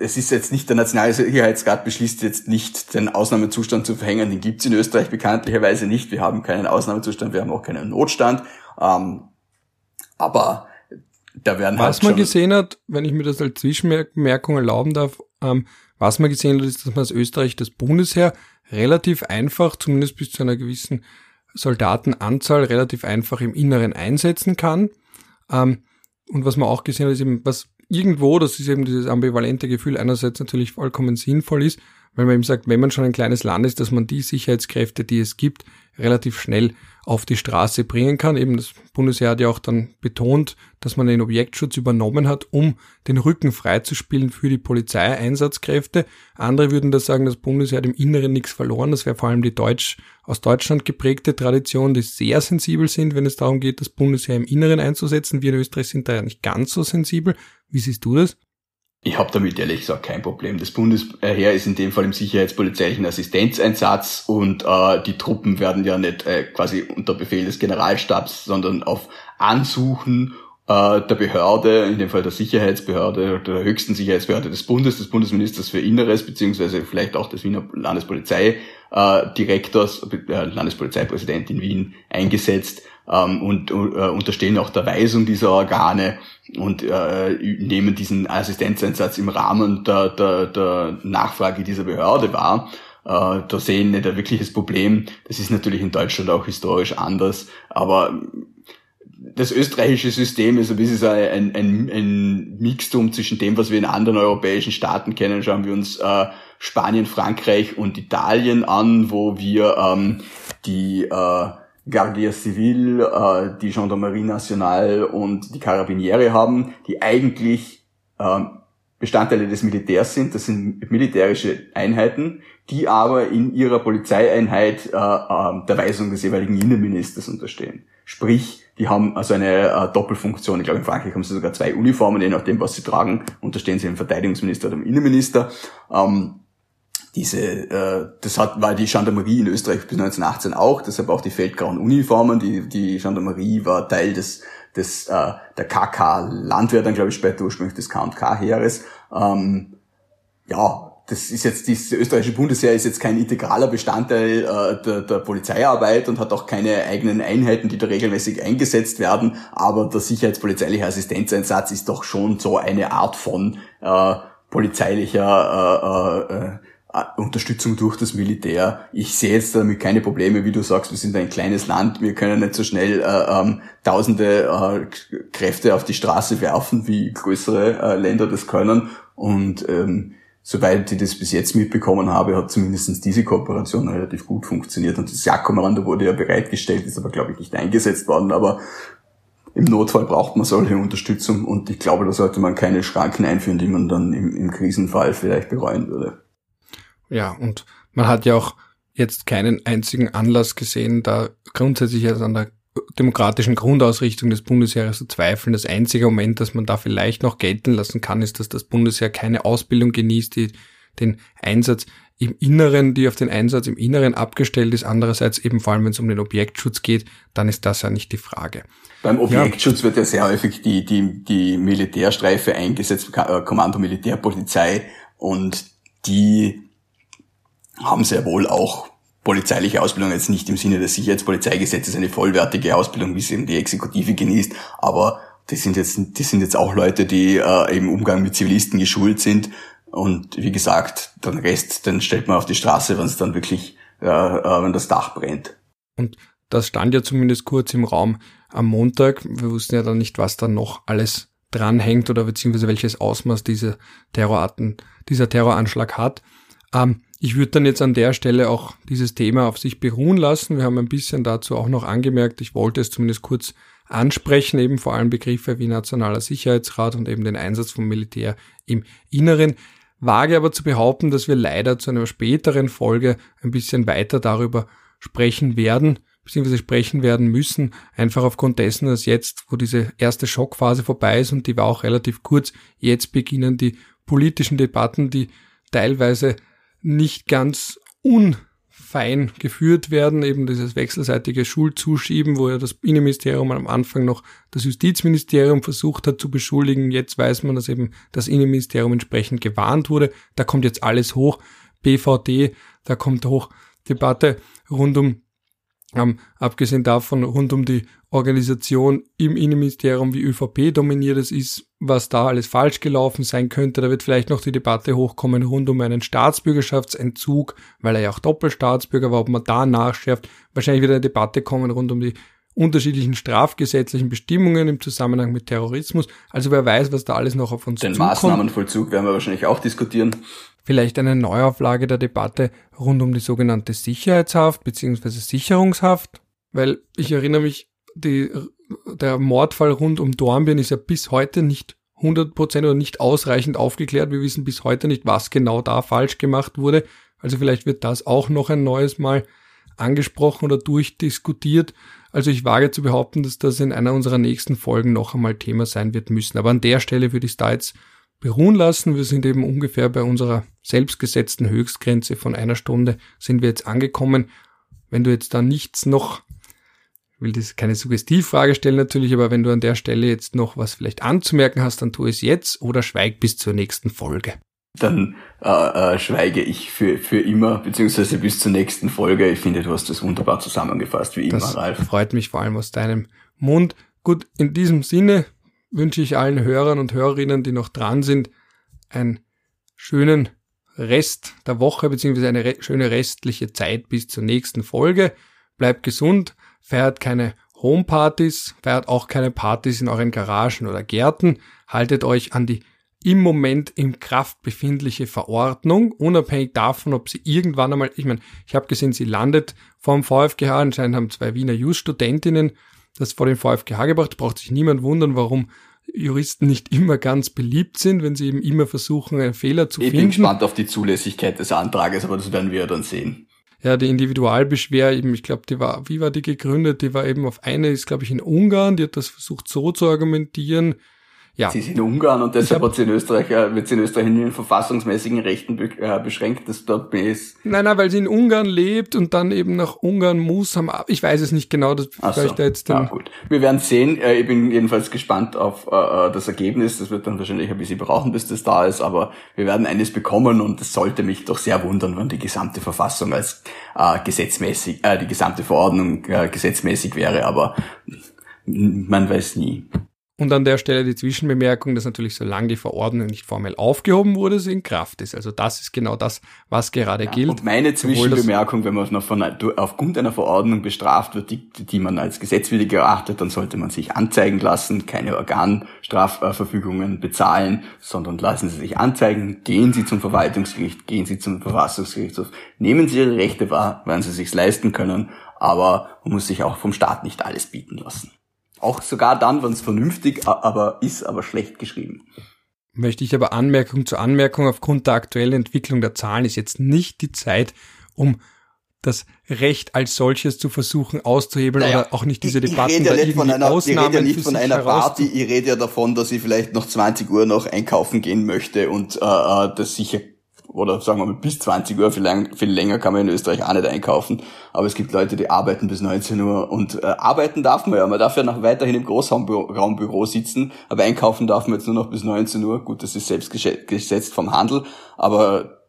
es ist jetzt nicht, der Nationale Sicherheitsrat beschließt jetzt nicht, den Ausnahmezustand zu verhängen. Den gibt's in Österreich bekanntlicherweise nicht. Wir haben keinen Ausnahmezustand, wir haben auch keinen Notstand. Ähm, aber da werden
was halt man gesehen hat, wenn ich mir das als Zwischenmerkung erlauben darf, ähm, was man gesehen hat, ist, dass man als Österreich das Bundesheer relativ einfach, zumindest bis zu einer gewissen Soldatenanzahl, relativ einfach im Inneren einsetzen kann. Ähm, und was man auch gesehen hat, ist eben, was irgendwo, das ist eben dieses ambivalente Gefühl, einerseits natürlich vollkommen sinnvoll ist, weil man eben sagt, wenn man schon ein kleines Land ist, dass man die Sicherheitskräfte, die es gibt, relativ schnell auf die Straße bringen kann. Eben das Bundesheer hat ja auch dann betont, dass man den Objektschutz übernommen hat, um den Rücken freizuspielen für die Polizeieinsatzkräfte. Andere würden da sagen, das Bundesheer hat im Inneren nichts verloren. Das wäre vor allem die Deutsch, aus Deutschland geprägte Tradition, die sehr sensibel sind, wenn es darum geht, das Bundesheer im Inneren einzusetzen. Wir in Österreich sind da ja nicht ganz so sensibel. Wie siehst du das?
Ich habe damit ehrlich gesagt kein Problem. Das Bundesheer ist in dem Fall im sicherheitspolizeilichen Assistenzeinsatz und äh, die Truppen werden ja nicht äh, quasi unter Befehl des Generalstabs, sondern auf Ansuchen äh, der Behörde, in dem Fall der Sicherheitsbehörde, der höchsten Sicherheitsbehörde des Bundes, des Bundesministers für Inneres, beziehungsweise vielleicht auch des Wiener Landespolizeidirektors, äh, Landespolizeipräsident in Wien eingesetzt ähm, und äh, unterstehen auch der Weisung dieser Organe und äh, nehmen diesen Assistenzeinsatz im Rahmen der, der, der Nachfrage dieser Behörde wahr. Äh, da sehen nicht ein wirkliches Problem. Das ist natürlich in Deutschland auch historisch anders, aber das österreichische System ist ein bisschen ein, ein, ein Mixtum zwischen dem, was wir in anderen europäischen Staaten kennen. Schauen wir uns äh, Spanien, Frankreich und Italien an, wo wir ähm, die äh, Guardia Civil, äh, die Gendarmerie Nationale und die Carabiniere haben, die eigentlich äh, Bestandteile des Militärs sind. Das sind militärische Einheiten, die aber in ihrer Polizeieinheit äh, äh, der Weisung des jeweiligen Innenministers unterstehen. Sprich, die haben also eine äh, Doppelfunktion. Ich glaube, in Frankreich haben sie sogar zwei Uniformen, je nachdem, was sie tragen, unterstehen sie dem Verteidigungsminister oder dem Innenminister. Ähm, diese, äh, das hat, war die Gendarmerie in Österreich bis 1918 auch, deshalb auch die feldgrauen Uniformen. Die, die Gendarmerie war Teil des, des äh, der KK Landwehr, dann glaube ich später ursprünglich des K&K Heeres. Ähm, ja, das ist jetzt, das österreichische Bundesheer ist jetzt kein integraler Bestandteil äh, der, der Polizeiarbeit und hat auch keine eigenen Einheiten, die da regelmäßig eingesetzt werden. Aber der sicherheitspolizeiliche Assistenzeinsatz ist doch schon so eine Art von äh, polizeilicher äh, äh, äh, Unterstützung durch das Militär. Ich sehe jetzt damit keine Probleme, wie du sagst, wir sind ein kleines Land, wir können nicht so schnell äh, ähm, tausende äh, Kräfte auf die Straße werfen, wie größere äh, Länder das können. Und ähm, soweit ich das bis jetzt mitbekommen habe, hat zumindest diese Kooperation relativ gut funktioniert. Und das Jakobmando wurde ja bereitgestellt, ist aber, glaube ich, nicht eingesetzt worden. Aber im Notfall braucht man solche Unterstützung und ich glaube, da sollte man keine Schranken einführen, die man dann im, im Krisenfall vielleicht bereuen würde.
Ja, und man hat ja auch jetzt keinen einzigen Anlass gesehen, da grundsätzlich also an der demokratischen Grundausrichtung des Bundesheeres zu zweifeln. Das einzige Moment, das man da vielleicht noch gelten lassen kann, ist, dass das Bundesheer keine Ausbildung genießt, die den Einsatz im Inneren, die auf den Einsatz im Inneren abgestellt ist. Andererseits eben vor allem, wenn es um den Objektschutz geht, dann ist das ja nicht die Frage.
Beim Objektschutz ja. wird ja sehr häufig die, die, die Militärstreife eingesetzt, äh, Kommando Militärpolizei und die haben sehr wohl auch polizeiliche Ausbildung, jetzt nicht im Sinne des Sicherheitspolizeigesetzes eine vollwertige Ausbildung, wie sie eben die Exekutive genießt, aber die sind jetzt, die sind jetzt auch Leute, die äh, im Umgang mit Zivilisten geschult sind. Und wie gesagt, den Rest, den stellt man auf die Straße, wenn es dann wirklich, äh, äh, wenn das Dach brennt.
Und das stand ja zumindest kurz im Raum am Montag. Wir wussten ja dann nicht, was da noch alles dranhängt oder beziehungsweise welches Ausmaß diese Terrorarten, dieser Terroranschlag hat. Ähm, ich würde dann jetzt an der Stelle auch dieses Thema auf sich beruhen lassen. Wir haben ein bisschen dazu auch noch angemerkt. Ich wollte es zumindest kurz ansprechen, eben vor allem Begriffe wie Nationaler Sicherheitsrat und eben den Einsatz vom Militär im Inneren. Wage aber zu behaupten, dass wir leider zu einer späteren Folge ein bisschen weiter darüber sprechen werden, beziehungsweise sprechen werden müssen, einfach aufgrund dessen, dass jetzt, wo diese erste Schockphase vorbei ist und die war auch relativ kurz, jetzt beginnen die politischen Debatten, die teilweise nicht ganz un fein geführt werden, eben dieses wechselseitige Schulzuschieben, wo ja das Innenministerium am Anfang noch das Justizministerium versucht hat zu beschuldigen. Jetzt weiß man, dass eben das Innenministerium entsprechend gewarnt wurde. Da kommt jetzt alles hoch. BVD, da kommt hoch Debatte rund um ähm, abgesehen davon, rund um die Organisation im Innenministerium, wie ÖVP dominiert es ist, was da alles falsch gelaufen sein könnte. Da wird vielleicht noch die Debatte hochkommen rund um einen Staatsbürgerschaftsentzug, weil er ja auch Doppelstaatsbürger war, ob man da nachschärft. Wahrscheinlich wird eine Debatte kommen rund um die unterschiedlichen strafgesetzlichen Bestimmungen im Zusammenhang mit Terrorismus. Also wer weiß, was da alles noch auf uns
Den
zukommt.
Den Maßnahmenvollzug werden wir wahrscheinlich auch diskutieren
vielleicht eine Neuauflage der Debatte rund um die sogenannte Sicherheitshaft bzw. Sicherungshaft, weil ich erinnere mich, die, der Mordfall rund um Dornbirn ist ja bis heute nicht 100% oder nicht ausreichend aufgeklärt. Wir wissen bis heute nicht, was genau da falsch gemacht wurde. Also vielleicht wird das auch noch ein neues Mal angesprochen oder durchdiskutiert. Also ich wage zu behaupten, dass das in einer unserer nächsten Folgen noch einmal Thema sein wird müssen. Aber an der Stelle würde ich es da jetzt beruhen lassen. Wir sind eben ungefähr bei unserer selbstgesetzten Höchstgrenze von einer Stunde sind wir jetzt angekommen. Wenn du jetzt da nichts noch, ich will das keine Suggestivfrage stellen natürlich, aber wenn du an der Stelle jetzt noch was vielleicht anzumerken hast, dann tu es jetzt oder schweig bis zur nächsten Folge.
Dann äh, äh, schweige ich für, für immer, beziehungsweise bis zur nächsten Folge. Ich finde, du hast das wunderbar zusammengefasst, wie
das immer, Ralf. Freut mich vor allem aus deinem Mund. Gut, in diesem Sinne, wünsche ich allen Hörern und Hörerinnen, die noch dran sind, einen schönen Rest der Woche beziehungsweise eine re schöne restliche Zeit bis zur nächsten Folge. Bleibt gesund, feiert keine Homepartys, feiert auch keine Partys in euren Garagen oder Gärten, haltet euch an die im Moment in Kraft befindliche Verordnung, unabhängig davon, ob sie irgendwann einmal, ich meine, ich habe gesehen, sie landet vom VfGH, anscheinend haben zwei Wiener Just-Studentinnen das vor den VfGH gebracht. Braucht sich niemand wundern, warum Juristen nicht immer ganz beliebt sind, wenn sie eben immer versuchen, einen Fehler zu
ich
finden.
Ich bin gespannt auf die Zulässigkeit des Antrages, aber das werden wir ja dann sehen.
Ja, die Individualbeschwer eben, ich glaube, die war, wie war die gegründet? Die war eben auf eine, ist glaube ich in Ungarn, die hat das versucht so zu argumentieren,
ja. Sie ist in Ungarn und deshalb hat sie in Österreich, äh, wird sie in Österreich in den verfassungsmäßigen Rechten be äh, beschränkt, das dort ist.
Nein, nein, weil sie in Ungarn lebt und dann eben nach Ungarn muss, haben, ich weiß es nicht genau, das
Ach so. ich da jetzt dann. Ja, gut. Wir werden sehen, äh, ich bin jedenfalls gespannt auf äh, äh, das Ergebnis, das wird dann wahrscheinlich ein bisschen brauchen, bis das da ist, aber wir werden eines bekommen und es sollte mich doch sehr wundern, wenn die gesamte Verfassung als äh, gesetzmäßig, äh, die gesamte Verordnung äh, gesetzmäßig wäre, aber man weiß nie.
Und an der Stelle die Zwischenbemerkung, dass natürlich solange die Verordnung nicht formell aufgehoben wurde, sie in Kraft ist. Also das ist genau das, was gerade ja, gilt.
Und meine Zwischenbemerkung, wenn man von, aufgrund einer Verordnung bestraft wird, die, die man als gesetzwidrig erachtet, dann sollte man sich anzeigen lassen, keine Organstrafverfügungen bezahlen, sondern lassen Sie sich anzeigen, gehen Sie zum Verwaltungsgericht, gehen Sie zum Verfassungsgerichtshof, nehmen Sie Ihre Rechte wahr, wenn Sie sich leisten können, aber man muss sich auch vom Staat nicht alles bieten lassen. Auch sogar dann, wenn es vernünftig aber ist, aber schlecht geschrieben.
Möchte ich aber Anmerkung zu Anmerkung, aufgrund der aktuellen Entwicklung der Zahlen ist jetzt nicht die Zeit, um das Recht als solches zu versuchen auszuhebeln naja, oder auch nicht diese Debatten
ich, ich rede ja nicht von einer, Ausnahmen Ich rede ja nicht von einer Party, ich rede ja davon, dass ich vielleicht noch 20 Uhr noch einkaufen gehen möchte und äh, äh das sicher oder sagen wir mal bis 20 Uhr, viel, lang, viel länger kann man in Österreich auch nicht einkaufen. Aber es gibt Leute, die arbeiten bis 19 Uhr und äh, arbeiten darf man ja. Man darf ja noch weiterhin im Großraumbüro sitzen, aber einkaufen darf man jetzt nur noch bis 19 Uhr. Gut, das ist selbst gesetzt vom Handel, aber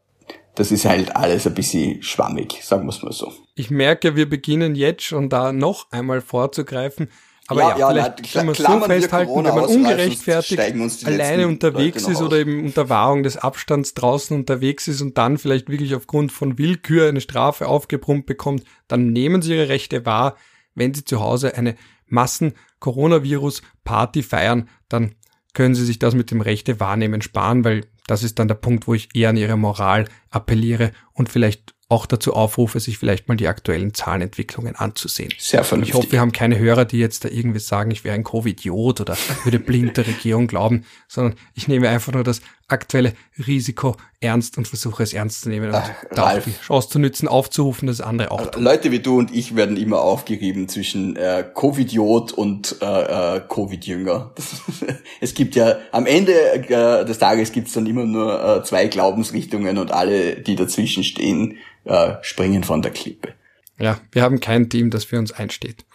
das ist halt alles ein bisschen schwammig, sagen wir es mal so.
Ich merke, wir beginnen jetzt schon da noch einmal vorzugreifen. Aber ja, ja vielleicht kann man so festhalten, wenn man ungerechtfertigt alleine unterwegs ist oder eben unter Wahrung des Abstands draußen unterwegs ist und dann vielleicht wirklich aufgrund von Willkür eine Strafe aufgebrummt bekommt, dann nehmen Sie Ihre Rechte wahr. wenn Sie zu Hause eine Massen-Coronavirus-Party feiern, dann können Sie sich das mit dem Rechte wahrnehmen sparen, weil das ist dann der Punkt, wo ich eher an Ihre Moral appelliere und vielleicht auch dazu aufrufe, sich vielleicht mal die aktuellen Zahlenentwicklungen anzusehen.
Sehr vernünftig.
Ich hoffe, wir haben keine Hörer, die jetzt da irgendwie sagen, ich wäre ein Covid-Idiot oder würde blind der Regierung glauben, sondern ich nehme einfach nur das aktuelle Risiko ernst und versuche es ernst zu nehmen und da die Chance zu nützen, aufzurufen, dass andere auch
tun. Leute wie du und ich werden immer aufgerieben zwischen äh, Covid-Idiot und äh, äh, Covid-Jünger. *laughs* es gibt ja am Ende äh, des Tages gibt es dann immer nur äh, zwei Glaubensrichtungen und alle, die dazwischen stehen, äh, springen von der Klippe.
Ja, wir haben kein Team, das für uns einsteht.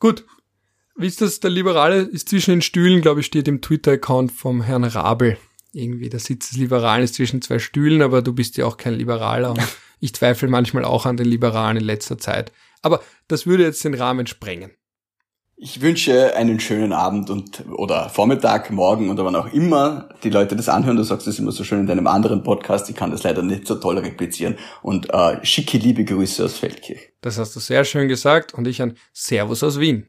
Gut. Wie ist das? Der Liberale ist zwischen den Stühlen, glaube ich, steht im Twitter-Account vom Herrn Rabel. Irgendwie, der Sitz des Liberalen ist zwischen zwei Stühlen, aber du bist ja auch kein Liberaler und ich zweifle manchmal auch an den Liberalen in letzter Zeit. Aber das würde jetzt den Rahmen sprengen.
Ich wünsche einen schönen Abend und oder Vormittag, morgen oder wann auch immer die Leute das anhören. Du sagst das immer so schön in deinem anderen Podcast. Ich kann das leider nicht so toll replizieren. Und äh, schicke liebe Grüße aus Feldkirch.
Das hast du sehr schön gesagt und ich ein Servus aus Wien.